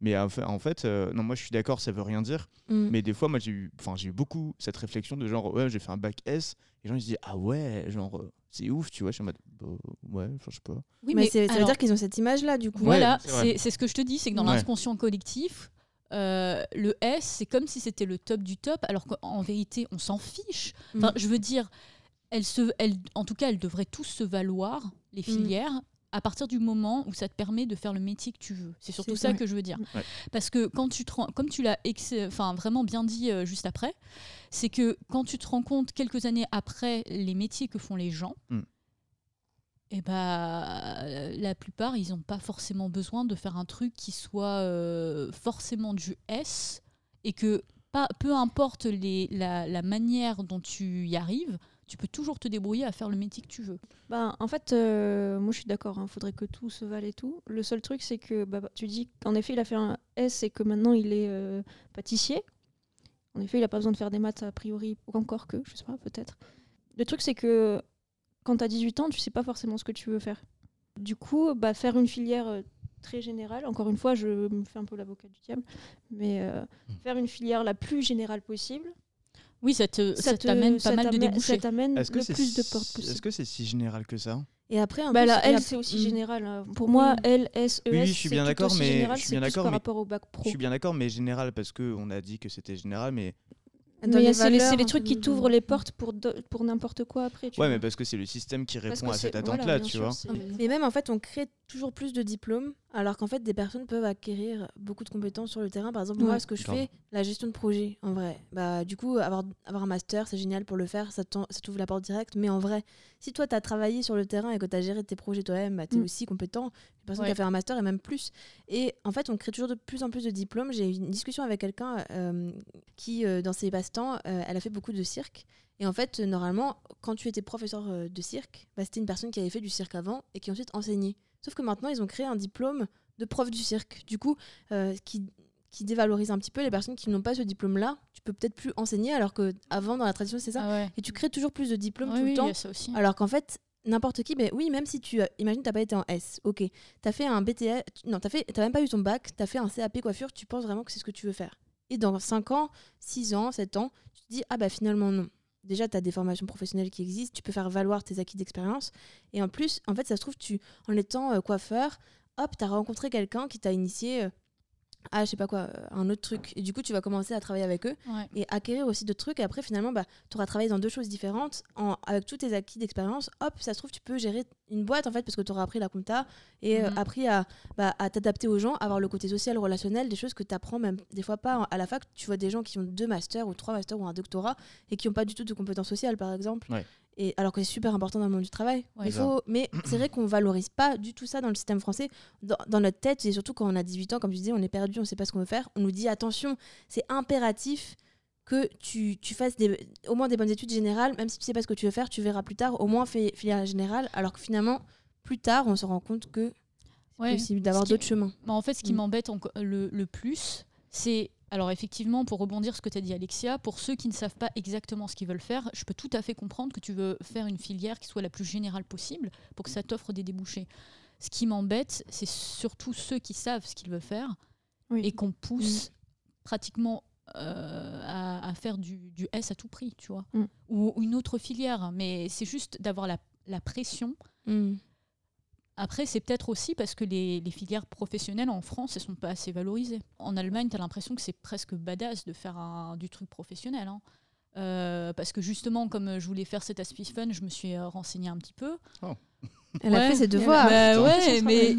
Mais en fait, euh, non, moi, je suis d'accord, ça veut rien dire. Mm. Mais des fois, moi, j'ai eu, enfin, j'ai eu beaucoup cette réflexion de genre, ouais, j'ai fait un bac S. Et les gens, ils se disent, ah ouais, genre, euh, c'est ouf, tu vois. Je suis en mode, bah, ouais, je sais pas. Oui, mais c'est- ça veut alors- dire qu'ils ont cette image-là, du coup. Ouais, Voilà, c'est c'est ce que je te dis, c'est que dans Ouais. l'inconscient collectif, euh, le S, c'est comme si c'était le top du top, alors qu'en vérité, on s'en fiche. Enfin, Mm. je veux dire, elles se, elles, en tout cas, elles devraient tous se valoir, les filières, à partir du moment où ça te permet de faire le métier que tu veux. C'est surtout ça que je veux dire. Ouais. Parce que quand tu te rends- comme tu l'as enfin, vraiment bien dit euh, juste après, c'est que quand tu te rends compte quelques années après les métiers que font les gens, Mm. Et bah, la plupart, ils n'ont pas forcément besoin de faire un truc qui soit euh, forcément du S et que pas, peu importe les, la, la manière dont tu y arrives, tu peux toujours te débrouiller à faire le métier que tu veux. Ben, en fait, euh, moi je suis d'accord, il faudrait que tout se vale et tout. Le seul truc, c'est que bah, tu dis qu'en effet, il a fait un S et que maintenant il est euh, pâtissier. En effet, il n'a pas besoin de faire des maths a priori, ou encore que, je sais pas, peut-être. Le truc, c'est que quand tu as 18 ans, tu sais pas forcément ce que tu veux faire. Du coup, bah, faire une filière euh, très générale, encore une fois, je me fais un peu l'avocat du diable, mais euh, Mm. faire une filière la plus générale possible, Oui, ça te- ça t'amène pas ça mal de t'amène- débouchés. Ça t'amène Est-ce que le c'est plus de portes possible. Est-ce que c'est si général que ça? Et après, en Bah là, a- c'est aussi Mm. général. hein. Pour moi. L, S, E, Oui, S. oui, je suis c'est bien tout d'accord, mais- général, je suis c'est bien d'accord, par mais- rapport au bac pro. Je suis bien d'accord, mais général parce que on a dit que c'était général, mais c'est les, trucs qui de- t'ouvrent les portes pour, do- pour n'importe quoi après. Tu ouais, vois. mais parce que c'est le système qui répond à cette voilà, attente-là, tu sûr, vois. Mais même en fait, on crée toujours plus de diplômes, alors qu'en fait, des personnes peuvent acquérir beaucoup de compétences sur le terrain. Par exemple, moi, ce que je fais, la gestion de projet, en vrai. Bah, du coup, avoir, avoir un master, c'est génial pour le faire, ça t'ouvre la porte directe. Mais en vrai, si toi, tu as travaillé sur le terrain et que tu as géré tes projets toi-même, bah, tu es Mm. aussi compétent. Une personne Ouais. qui a fait un master et même plus. Et en fait, on crée toujours de plus en plus de diplômes. J'ai eu une discussion avec quelqu'un euh, qui, euh, dans ses passe-temps, euh, elle a fait beaucoup de cirque. Et en fait, normalement, quand tu étais professeur de cirque, bah, c'était une personne qui avait fait du cirque avant et qui ensuite enseignait. Sauf que maintenant, ils ont créé un diplôme de prof du cirque. Du coup, euh, qui, qui dévalorise un petit peu les personnes qui n'ont pas ce diplôme-là. Tu peux peut-être plus enseigner, alors que avant dans la tradition, c'est ça. Ah ouais. Et tu crées toujours plus de diplômes tout oui, le il y temps. a ça aussi. Alors qu'en fait, n'importe qui, oui, même si tu. euh, imagine, t'as pas été en S, ok. T'as fait un BTS. tu- Non, t'as fait- t'as même pas eu ton bac, t'as fait un CAP coiffure, tu penses vraiment que c'est ce que tu veux faire. Et dans 5 ans, 6 ans, 7 ans, tu te dis, ah bah finalement non. Déjà, tu as des formations professionnelles qui existent, tu peux faire valoir tes acquis d'expérience. Et en plus, en fait, ça se trouve, tu, en étant euh, coiffeur, hop, tu as rencontré quelqu'un qui t'a initié euh, à, je sais pas quoi, euh, un autre truc. Et du coup, tu vas commencer à travailler avec eux Ouais. et acquérir aussi d'autres trucs. Et après, finalement, bah, tu auras travaillé dans deux choses différentes. En, avec tous tes acquis d'expérience, hop, ça se trouve, tu peux gérer une boîte, en fait, parce que tu auras appris la compta et euh, Mhm. appris à, bah, à t'adapter aux gens, avoir le côté social, relationnel, des choses que tu apprends même des fois pas à la fac. Tu vois des gens qui ont deux masters ou trois masters ou un doctorat et qui n'ont pas du tout de compétences sociales, par exemple. Ouais. Et alors que c'est super important dans le monde du travail. Ouais. Il C'est faut, mais c'est vrai qu'on valorise pas du tout ça dans le système français. Dans, dans notre tête, et surtout quand on a 18 ans, comme tu disais, on est perdu, on sait pas ce qu'on veut faire. On nous dit attention, c'est impératif que tu, tu fasses des, au moins des bonnes études générales, même si tu sais pas ce que tu veux faire, tu verras plus tard, au moins fais filière générale, alors que finalement, plus tard, on se rend compte que c'est Ouais. possible d'avoir qui- d'autres chemins. Bah, en fait, ce qui Mm. m'embête le plus, c'est. Alors, effectivement, pour rebondir sur ce que tu as dit, Alexia, pour ceux qui ne savent pas exactement ce qu'ils veulent faire, je peux tout à fait comprendre que tu veux faire une filière qui soit la plus générale possible pour que ça t'offre des débouchés. Ce qui m'embête, c'est surtout ceux qui savent ce qu'ils veulent faire Oui. et qu'on pousse pratiquement euh, à, à faire du, du S à tout prix, tu vois. Mm. Ou une autre filière. Mais c'est juste d'avoir la, la pression Mm. Après, c'est peut-être aussi parce que les, les filières professionnelles en France, elles sont pas assez valorisées. En Allemagne, tu as l'impression que c'est presque badass de faire un- du truc professionnel. hein. Euh, parce que justement, comme je voulais faire cet Aspie Fun, je me suis euh, renseignée un petit peu. Elle a fait ses devoirs. Bah Putain. ouais, Son mais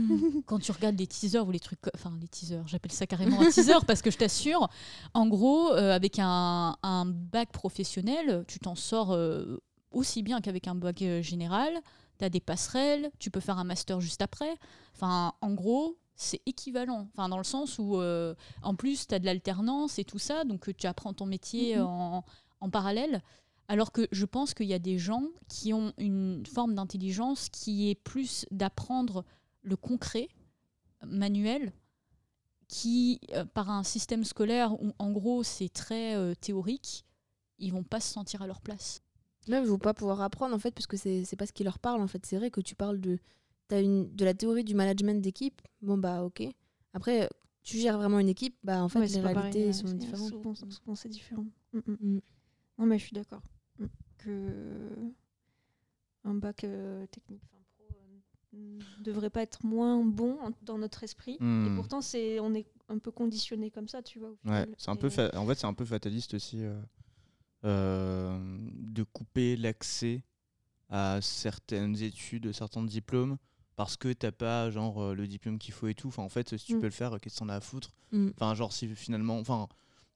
quand tu regardes les teasers ou les trucs, enfin les teasers, j'appelle ça carrément un teaser parce que je t'assure, en gros, euh, avec un, un bac professionnel, tu t'en sors euh, aussi bien qu'avec un bac euh, général. Tu as des passerelles, tu peux faire un master juste après. Enfin, en gros, c'est équivalent. Enfin, dans le sens où, euh, en plus, tu as de l'alternance et tout ça, donc euh, tu apprends ton métier Mhm. en, en parallèle. Alors que je pense qu'il y a des gens qui ont une forme d'intelligence qui est plus d'apprendre le concret, manuel, qui, euh, par un système scolaire où en gros c'est très euh, théorique, ils vont pas se sentir à leur place. Même, ils vont pas pouvoir apprendre en fait, parce que c'est c'est pas ce qui leur parle en fait. C'est vrai que tu parles de, as une, de la théorie du management d'équipe. Bon, bah ok. Après, tu gères vraiment une équipe, bah en fait, Ouais, les réalités pareil, sont différentes. Souvent, souvent, c'est différent. Mm, mm. Mm. Non, mais je suis d'accord. Que un bac euh, technique, enfin pro, euh, ne devrait pas être moins bon en- dans notre esprit. Et Hmm. pourtant, c'est, on est un peu conditionné comme ça, tu vois. au Ouais, c'est un peu fa- en fait c'est un peu fataliste aussi euh, de couper l'accès à certaines études, certains diplômes parce que t'as pas genre euh, le diplôme qu'il faut et tout. Enfin en fait si tu Mm. peux le faire, qu'est-ce que t'en as à foutre Mm. Enfin genre si finalement, enfin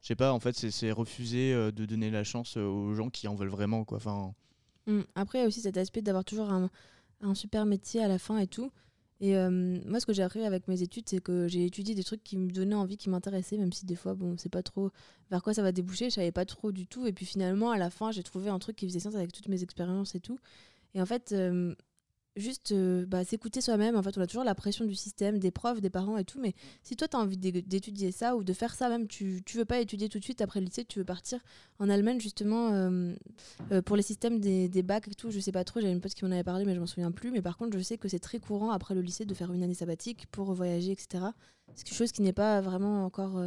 je sais pas, en fait c'est- refuser euh, de donner la chance euh, aux gens qui en veulent vraiment quoi. Enfin Mm. Après, il y a aussi cet aspect d'avoir toujours un, un super métier à la fin et tout. Et euh, moi, ce que j'ai appris avec mes études, c'est que j'ai étudié des trucs qui me donnaient envie, qui m'intéressaient, même si des fois, bon, c'est pas trop vers quoi ça va déboucher, je savais pas trop du tout. Et puis finalement, à la fin, j'ai trouvé un truc qui faisait sens avec toutes mes expériences et tout. Et en fait, euh, juste euh, bah, s'écouter soi-même. En fait, on a toujours la pression du système, des profs, des parents et tout. Mais si toi, tu as envie d'é- d'étudier ça ou de faire ça, même, tu, tu veux pas étudier tout de suite après le lycée, tu veux partir en Allemagne, justement, euh, euh, pour les systèmes des, des bacs et tout. Je sais pas trop, j'avais une pote qui m'en avait parlé, mais je m'en souviens plus. Mais par contre, je sais que c'est très courant après le lycée de faire une année sabbatique pour voyager, etc. C'est quelque chose qui n'est pas vraiment encore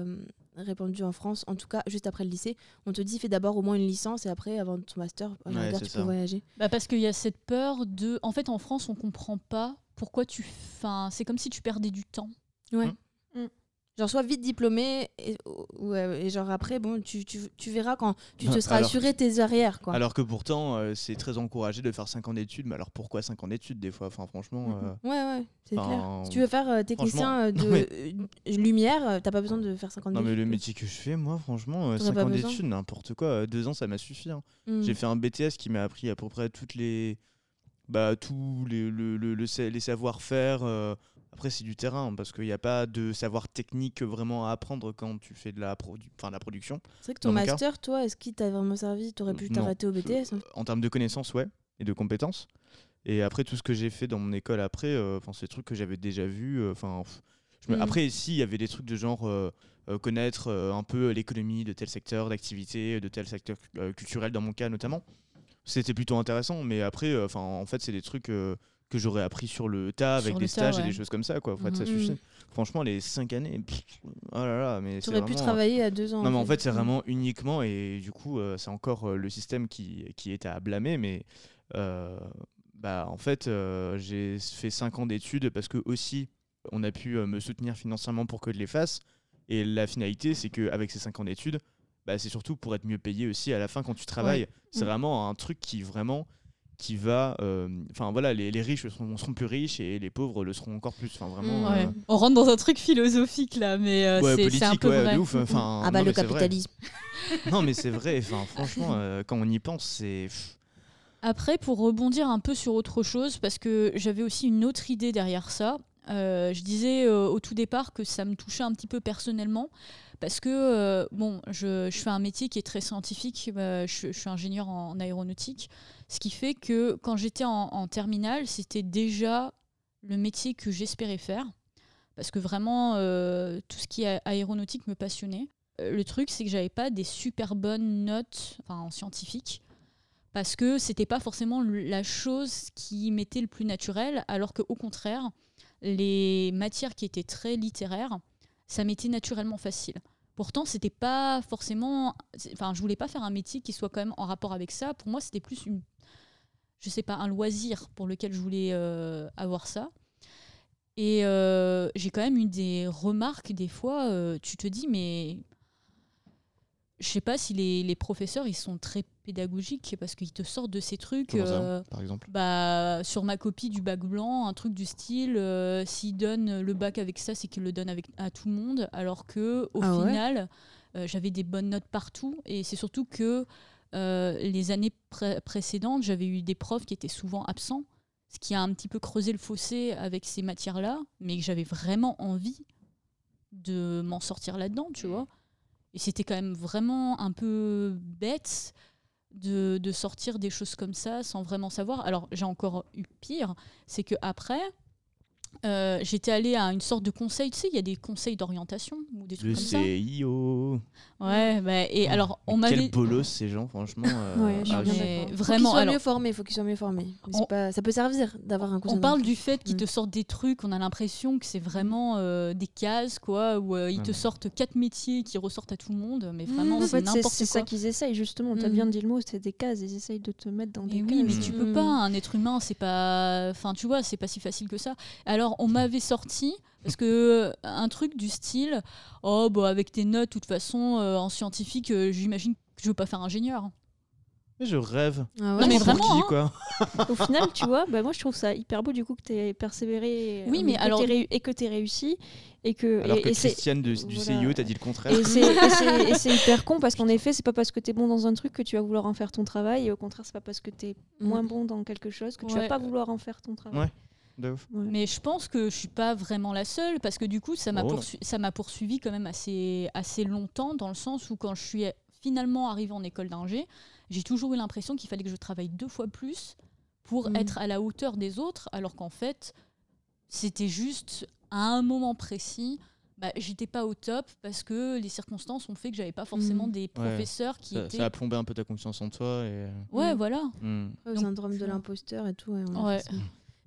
répandu en France, en tout cas juste après le lycée. On te dit fais d'abord au moins une licence et après, avant ton master, Ouais, tu ça. peux voyager. Bah parce qu'il y a cette peur de. En fait, en France, on comprend pas pourquoi tu. Enfin, c'est comme si tu perdais du temps. Ouais. Mm. Genre, sois vite diplômé et, ouais, et genre après, bon, tu, tu, tu verras quand tu te seras alors- assuré tes arrières, quoi. Alors que pourtant, euh, c'est très encouragé de faire 5 ans d'études, mais alors pourquoi 5 ans d'études des fois? Enfin, franchement. Euh, Ouais, ouais, c'est clair. Si tu veux faire euh, technicien euh, de mais- euh, lumière, euh, t'as pas besoin de faire 50 Non, mais le d'études. métier que je fais, moi, franchement, T'aurais 5 pas ans d'études, n'importe quoi. 2 ans, ça m'a suffi. hein. Mm. J'ai fait un BTS qui m'a appris à peu près toutes les. Bah, tous les, le, le- les savoir-faire. euh, Après, c'est du terrain, parce qu'il n'y a pas de savoir technique vraiment à apprendre quand tu fais de la, produ- de la production. C'est vrai que ton master, toi, est-ce qu'il t'a vraiment servi? T'aurais pu t'arrêter au BTS hein? En termes de connaissances, ouais, et de compétences. Et après, tout ce que j'ai fait dans mon école après, euh, c'est des trucs que j'avais déjà vus. euh, Enfin, me- Mm. Après, ici, il y avait des trucs de genre euh, euh, connaître un peu l'économie de tel secteur d'activité, de tel secteur culturel, dans mon cas notamment. C'était plutôt intéressant, mais après, enfin, en fait, c'est des trucs que j'aurais appris sur le tas avec Sur des tas, stages et des choses comme ça, quoi. En fait, ça Mhm. suffit. Mm. Franchement, les 5 années, pff, oh là là, mais Tu aurais pu travailler à deux ans. non, mais en fait, c'est Mm. vraiment uniquement, et du coup, euh, c'est encore euh, le système qui, qui est à blâmer, mais euh, bah, en fait, euh, j'ai fait 5 ans d'études parce que aussi, on a pu euh, me soutenir financièrement pour que je les fasse. Et la finalité, c'est qu'avec ces 5 ans d'études, bah, c'est surtout pour être mieux payé aussi à la fin quand tu travailles. C'est Mm. vraiment un truc qui vraiment qui va euh, enfin voilà les, les riches seront, seront plus riches et les pauvres le seront encore plus enfin vraiment Mm. Ouais. euh, On rentre dans un truc philosophique là, mais euh, ouais, c'est- un peu ouais, vrai. de ouf enfin Ah bah non, le mais c'est vrai. capitalisme. Non, mais c'est vrai. Enfin, franchement, euh, quand on y pense, c'est. Après, pour rebondir un peu sur autre chose, parce que j'avais aussi une autre idée derrière ça, euh, je disais euh, au tout départ que ça me touchait un petit peu personnellement, parce que, euh, bon, je, fais un métier qui est très scientifique, euh, je, suis ingénieur en, aéronautique, ce qui fait que quand j'étais en, en terminale, c'était déjà le métier que j'espérais faire, parce que vraiment, euh, tout ce qui est aéronautique me passionnait. Le truc, c'est que j'avais pas des super bonnes notes en scientifique parce que c'était pas forcément la chose qui m'était le plus naturel, alors qu'au contraire, les matières qui étaient très littéraires, ça m'était naturellement facile. Pourtant, c'était pas forcément. Enfin, je voulais pas faire un métier qui soit quand même en rapport avec ça. Pour moi, c'était plus une. Je sais pas, un loisir pour lequel je voulais euh, avoir ça. Et euh, j'ai quand même eu des remarques des fois. euh, tu te dis, mais je sais pas si les, les professeurs ils sont très pédagogiques parce qu'ils te sortent de ces trucs. euh, par exemple? bah, sur ma copie du bac blanc, un truc du style, euh, s'il donne le bac avec ça, c'est qu'il le donne avec, à tout le monde, alors que au Ah ouais? final, euh, j'avais des bonnes notes partout, et c'est surtout que euh, les années pré- précédentes, j'avais eu des profs qui étaient souvent absents, ce qui a un petit peu creusé le fossé avec ces matières-là, mais que j'avais vraiment envie de m'en sortir là-dedans, tu vois? Et c'était quand même vraiment un peu bête de, de sortir des choses comme ça sans vraiment savoir. Alors j'ai encore eu pire, c'est que après euh, j'étais allée à une sorte de conseil, tu sais, il y a des conseils d'orientation ou des trucs Le comme ça. CIO. Ouais, bah, et alors on m'avait Quel bolos ces gens, franchement. euh, Ouais, je suis ah, bien je- mais d'accord. vraiment faut qu'ils soient alors mieux formés, faut qu'ils soient mieux formés. On- pas- ça peut servir d'avoir un cousin. on parle du fait qu'ils Mm. te sortent des trucs, on a l'impression que c'est vraiment euh, des cases, quoi, où euh, ils Ouais, te sortent quatre métiers qui ressortent à tout le monde, mais Mm. vraiment En c'est n'importe c'est ça quoi. qu'ils essayent, justement. T'as Mm. bien dit le mot, c'est des cases. Ils essayent de te mettre dans des Et cases. oui, mais Mm. tu peux Mm. pas, un être humain, c'est pas. Enfin, tu vois, c'est pas si facile que ça. Alors, on m'avait sorti, parce que euh, un truc du style Oh, bah, avec tes notes, de toute façon, euh, en scientifique, euh, j'imagine que je veux pas faire ingénieur. Mais je rêve. Ah ouais. Non, mais Pour vraiment, qui, hein. quoi Au final, tu vois, bah, moi je trouve ça hyper beau du coup que tu aies persévéré Oui, mais que alors- réu- et que tu réussi. Et que, Alors et, que et c'est- Christiane de- du voilà. CIO t'a dit le contraire. et c'est- et et hyper con parce qu'en effet, c'est pas parce que tu es bon dans un truc que tu vas vouloir en faire ton travail. Et au contraire, c'est pas parce que tu es moins bon dans quelque chose que tu vas Ouais. pas vouloir en faire ton travail. Ouais. De ouf. Ouais. Mais je pense que je suis pas vraiment la seule, parce que du coup, ça m'a Oh poursu- ça m'a poursuivi quand même assez, assez longtemps, dans le sens où quand je suis finalement arrivée en école d'ingé, j'ai toujours eu l'impression qu'il fallait que je travaille deux fois plus pour Mhm. être à la hauteur des autres, alors qu'en fait, c'était juste à un moment précis. Bah, j'étais pas au top parce que les circonstances ont fait que j'avais pas forcément Mhm. des professeurs qui Ça, étaient ça a plombé un peu ta confiance en toi. Et... ouais Mhm. voilà Le Donc, syndrome de euh, l'imposteur et tout. Ouais.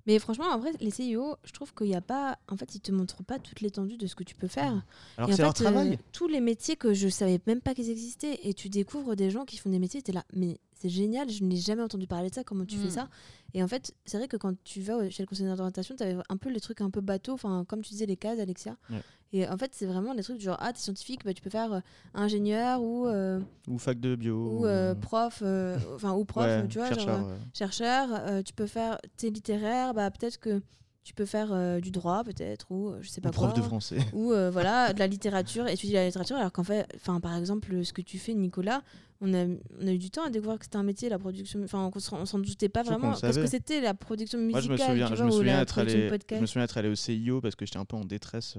Mais franchement, en vrai, les CIO, je trouve qu'il n'y a pas. En fait, ils te montrent pas toute l'étendue de ce que tu peux faire. Alors que en c'est leur travail. euh, tous les métiers que je savais même pas qu'ils existaient, et tu découvres des gens qui font des métiers, tu es là, mais c'est génial, je n'ai jamais entendu parler de ça, comment tu Mm. fais ça Et en fait, c'est vrai que quand tu vas chez le conseiller d'orientation, tu avais un peu les trucs un peu bateau, enfin, comme tu disais, les cases, Alexia. Ouais. Et en fait, c'est vraiment des trucs du genre, ah, t'es scientifique, bah, tu peux faire euh, ingénieur ou, euh, Ou fac de bio. ou euh, prof, euh, enfin, ou prof, ouais, tu vois, chercheur, genre, euh, ouais. chercheur, euh, tu peux faire, t'es littéraire, bah, peut-être que tu peux faire euh, du droit, peut-être, ou euh, je sais Ou pas prof quoi de français. ou euh, voilà de la littérature étudier la littérature alors qu'en fait enfin par exemple ce que tu fais Nicolas on a, on a eu du temps à découvrir que c'était un métier la production enfin on s'en- on s'en doutait pas vraiment qu'est-ce que c'était la production Moi, musicale je me souviens, je vois, me ou souviens être allé, je podcast. me souviens être allé au CIO parce que j'étais un peu en détresse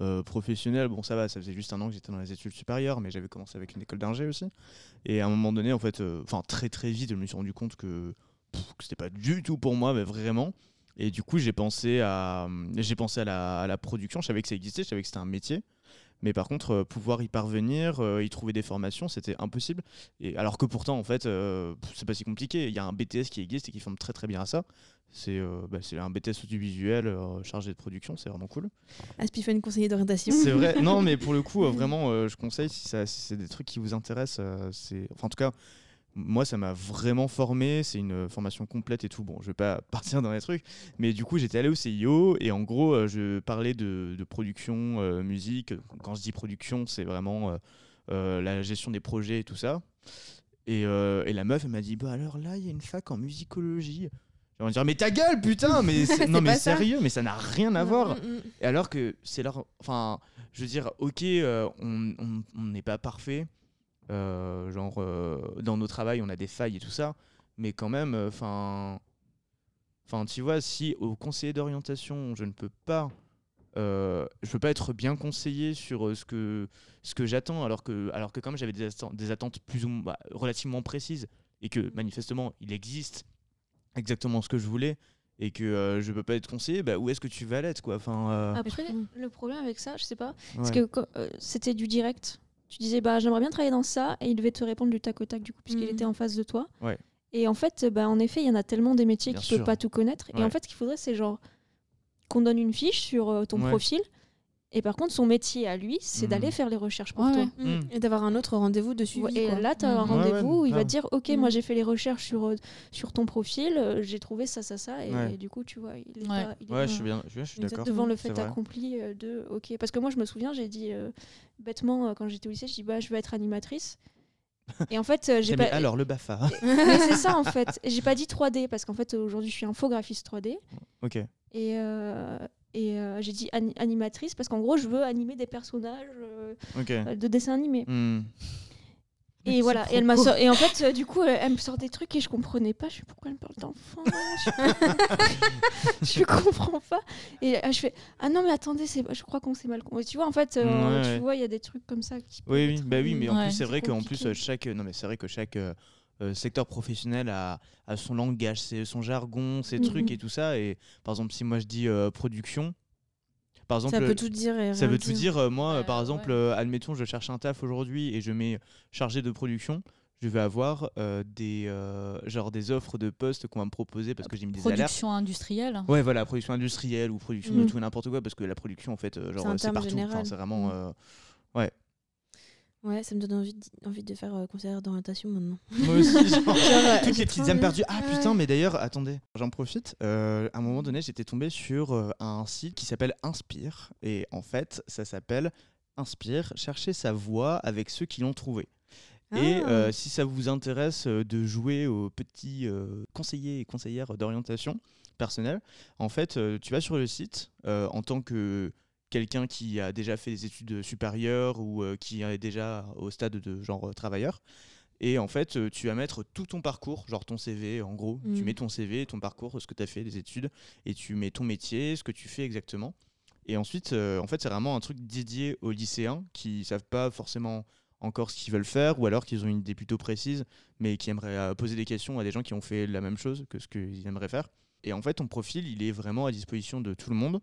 euh, professionnelle. Bon, ça va, ça faisait juste un an que j'étais dans les études supérieures, mais j'avais commencé avec une école d'ingé aussi. Et à un moment donné, en fait, enfin très très vite, je me suis rendu compte que, que c'était pas du tout pour moi, mais vraiment. Et du coup, j'ai pensé à, j'ai pensé à la, à la production. Je savais que ça existait, je savais que c'était un métier. Mais par contre, euh, pouvoir y parvenir, euh, y trouver des formations, c'était impossible. Et alors que pourtant, en fait, euh, c'est pas si compliqué. Il y a un BTS qui existe et qui forme très très bien à ça. C'est euh, bah, un BTS audiovisuel chargé de production, c'est vraiment cool. Aspifen conseiller d'orientation C'est vrai. Non, mais pour le coup, vraiment, je conseille si, si c'est des trucs qui vous intéressent. c'est, enfin, en tout cas, moi, ça m'a vraiment formé. C'est une euh, formation complète et tout. Bon, je vais pas partir dans les trucs, mais du coup, j'étais allé au CIO et en gros, euh, je parlais de, de production, euh, musique. Quand je dis production, c'est vraiment euh, euh, la gestion des projets et tout ça. Et, et la meuf, elle m'a dit Bah alors là, il y a une fac en musicologie. J'ai envie de dire Mais ta gueule, putain Mais non, mais ça. sérieux, mais ça n'a rien à voir. Mm, mm. Et alors que c'est leur. Enfin, je veux dire, ok, on n'est pas parfait. Euh, genre, euh, dans nos travails, on a des failles et tout ça. Mais quand même, enfin. Enfin, tu vois, si au conseiller d'orientation, je ne peux pas. euh, je peux pas être bien conseillé sur euh, ce que, ce que j'attends, alors que, alors que comme j'avais des, atten- des attentes plus ou moins bah, relativement précises, et que manifestement il existe exactement ce que je voulais, et que euh, je peux pas être conseillé, bah, où est-ce que tu vas l'être quoi? Enfin, euh, Après, le problème avec ça, je sais pas, parce ouais. que quand- euh, c'était du direct. Tu disais, bah, j'aimerais bien travailler dans ça, et il devait te répondre du tac au tac, du coup, puisqu'il Mhm. était en face de toi. Ouais. Et en fait, bah, en effet, il y en a tellement des métiers qu'il peut sûr. pas tout connaître. Et en fait, ce qu'il faudrait, c'est genre qu'on donne une fiche sur euh, ton profil. Et par contre, son métier à lui, c'est Mhm. d'aller faire les recherches pour Ouais, toi. ouais. Mm. et d'avoir un autre rendez-vous de suivi et quoi. là, tu as un. Ouais, ouais, rendez-vous où il va te dire Ok, moi j'ai fait les recherches sur, euh, sur ton profil, euh, j'ai trouvé ça, ça, ça. Et, Ouais. et du coup, tu vois, il est, Ouais. pas, il est Ouais, pas je suis bien, je, suis d'accord. devant le fait accompli euh, de Ok. Parce que moi, je me souviens, j'ai dit euh, bêtement, euh, quand j'étais au lycée, je dis bah, Je veux être animatrice. et en fait, euh, j'ai Mais pas. alors le BAFA. Mais c'est ça en fait. Et J'ai pas dit 3D parce qu'en fait aujourd'hui je suis infographiste 3D ok. et, euh, et euh, j'ai dit ani- animatrice parce qu'en gros je veux animer des personnages euh, euh, de dessins animés. Hmm. Et voilà, et elle m'a et en fait euh, du coup elle, elle me sort des trucs et je comprenais pas, je sais pourquoi elle me parle d'enfant. je... je comprends pas. Et euh, je fais ah non mais attendez, je crois qu'on s'est mal compris. Tu vois en fait euh, Ouais, tu ouais. vois, il y a des trucs comme ça qui Oui, oui, être, bah oui, mais en plus c'est vrai qu'en plus chaque non mais c'est vrai que chaque euh, secteur professionnel a, a son langage, c'est son jargon, ses Mhm. trucs et tout ça. Et par exemple, si moi je dis euh, production, par exemple, ça peut tout dire et ça veut tout dire. euh, moi, Ouais, par ouais. exemple, euh, admettons, je cherche un taf aujourd'hui et je mets chargé de production. Je vais avoir euh, des euh, genre des offres de postes qu'on va me proposer parce que j'ai mis des alertes. Production industrielle. Ouais, voilà, production industrielle ou production de Mm. tout et n'importe quoi, parce que la production, en fait, genre, C'est partout. Enfin, c'est vraiment. Mm. Ouais ça me donne envie de, envie de faire euh, conseillère d'orientation maintenant Moi aussi, genre, euh, toutes les petites âmes perdues. Ah putain, mais d'ailleurs, attendez, j'en profite. Euh, à un moment donné, j'étais tombé sur euh, un site qui s'appelle Inspire. Et en fait, ça s'appelle Inspire, chercher sa voix avec ceux qui l'ont trouvé. Et Ah. euh, si ça vous intéresse euh, de jouer aux petits euh, conseillers et conseillères d'orientation personnelle, en fait, tu vas sur le site en tant que quelqu'un qui a déjà fait des études supérieures ou euh, qui est déjà au stade de genre euh, travailleur. Et en fait, euh, tu vas mettre tout ton parcours, genre ton CV, en gros. Tu Mm. mets ton CV, ton parcours, ce que tu as fait, les études, et tu mets ton métier, ce que tu fais exactement. Et ensuite, euh, en fait, c'est vraiment un truc dédié aux lycéens qui savent pas forcément encore ce qu'ils veulent faire, ou alors qu'ils ont une idée plutôt précise, mais qui aimeraient poser des questions à des gens qui ont fait la même chose que ce qu'ils aimeraient faire. Et en fait, ton profil, il est vraiment à disposition de tout le monde.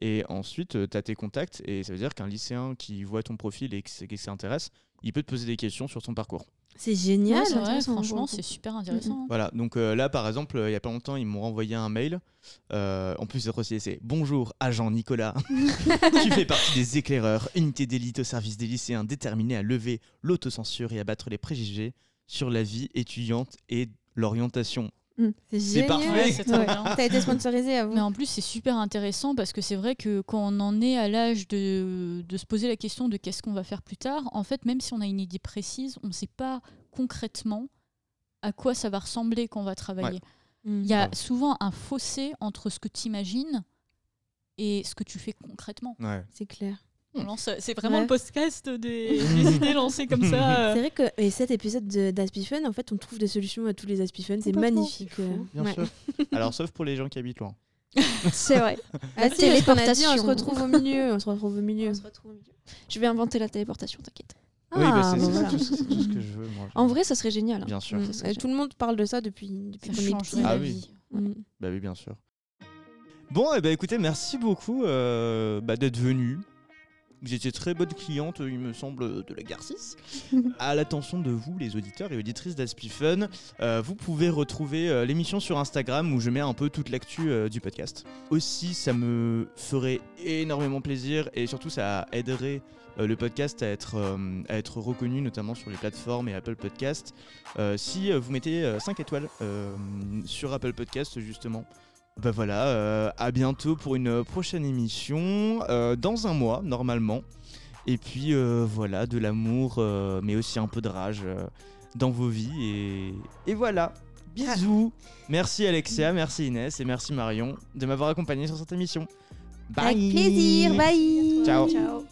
Et ensuite, tu as tes contacts. Et ça veut dire qu'un lycéen qui voit ton profil et que c'est- que ça intéresse, il peut te poser des questions sur ton parcours. C'est génial. Ouais, Ouais, franchement, c'est super intéressant. Voilà, donc euh, là par exemple, euh, il y a pas longtemps, ils m'ont renvoyé un mail. Euh, en plus, aussi, c'est Bonjour, agent Nicolas. tu fais partie des éclaireurs, unité d'élite au service des lycéens déterminés à lever l'autocensure et à battre les préjugés sur la vie étudiante et l'orientation. C'est C'est génial. parfait. Ouais, c'est trop Ouais. bien. T'as été sponsorisé à vous. Mais en plus, c'est super intéressant parce que c'est vrai que quand on en est à l'âge de, de se poser la question de qu'est-ce qu'on va faire plus tard, en fait, même si on a une idée précise, on ne sait pas concrètement à quoi ça va ressembler quand on va travailler. Mm. Il y a Ouais. souvent un fossé entre ce que tu imagines et ce que tu fais concrètement. Ouais. C'est clair. Lance- C'est vraiment Ouais. le podcast des, des idées lancées comme ça. euh. C'est vrai que et cet épisode de- d'Aspifun, en fait, on trouve des solutions à tous les Aspifun. C'est magnifique. euh. Bien Ouais. sûr. Alors, sauf pour les gens qui habitent loin. C'est vrai. Ah si, parce qu'on a dit, on se téléportation. retrouve au milieu. On se retrouve au milieu. On se retrouve au milieu. Je vais inventer la téléportation, t'inquiète. oui, bah, Ah, c'est bon, voilà. tout, ce que je veux. Moi. En vrai, ça serait génial. hein. Bien sûr. Et Tout le monde parle de ça depuis, depuis Ça petit. Ah la oui. vie. Bah oui, bien sûr. Bon, eh ben, écoutez, merci beaucoup euh, bah, d'être venu. Vous étiez très bonne cliente, il me semble, de la gare 6. à l'attention de vous, les auditeurs et auditrices d'Aspifun, euh, vous pouvez retrouver euh, l'émission sur Instagram où je mets un peu toute l'actu euh, du podcast. Aussi, ça me ferait énormément plaisir et surtout, ça aiderait le podcast à être, à être reconnu, notamment sur les plateformes et Apple Podcast. Si vous mettez 5 étoiles sur Apple Podcast, justement. Bah voilà, euh, à bientôt pour une prochaine émission, euh, dans un mois normalement. Et puis euh, voilà, de l'amour, euh, mais aussi un peu de rage euh, dans vos vies. Et, et voilà, bisous. Merci Alexia, merci Inès et merci Marion de m'avoir accompagné sur cette émission. Bye. Avec plaisir. Bye. Ciao. Ciao.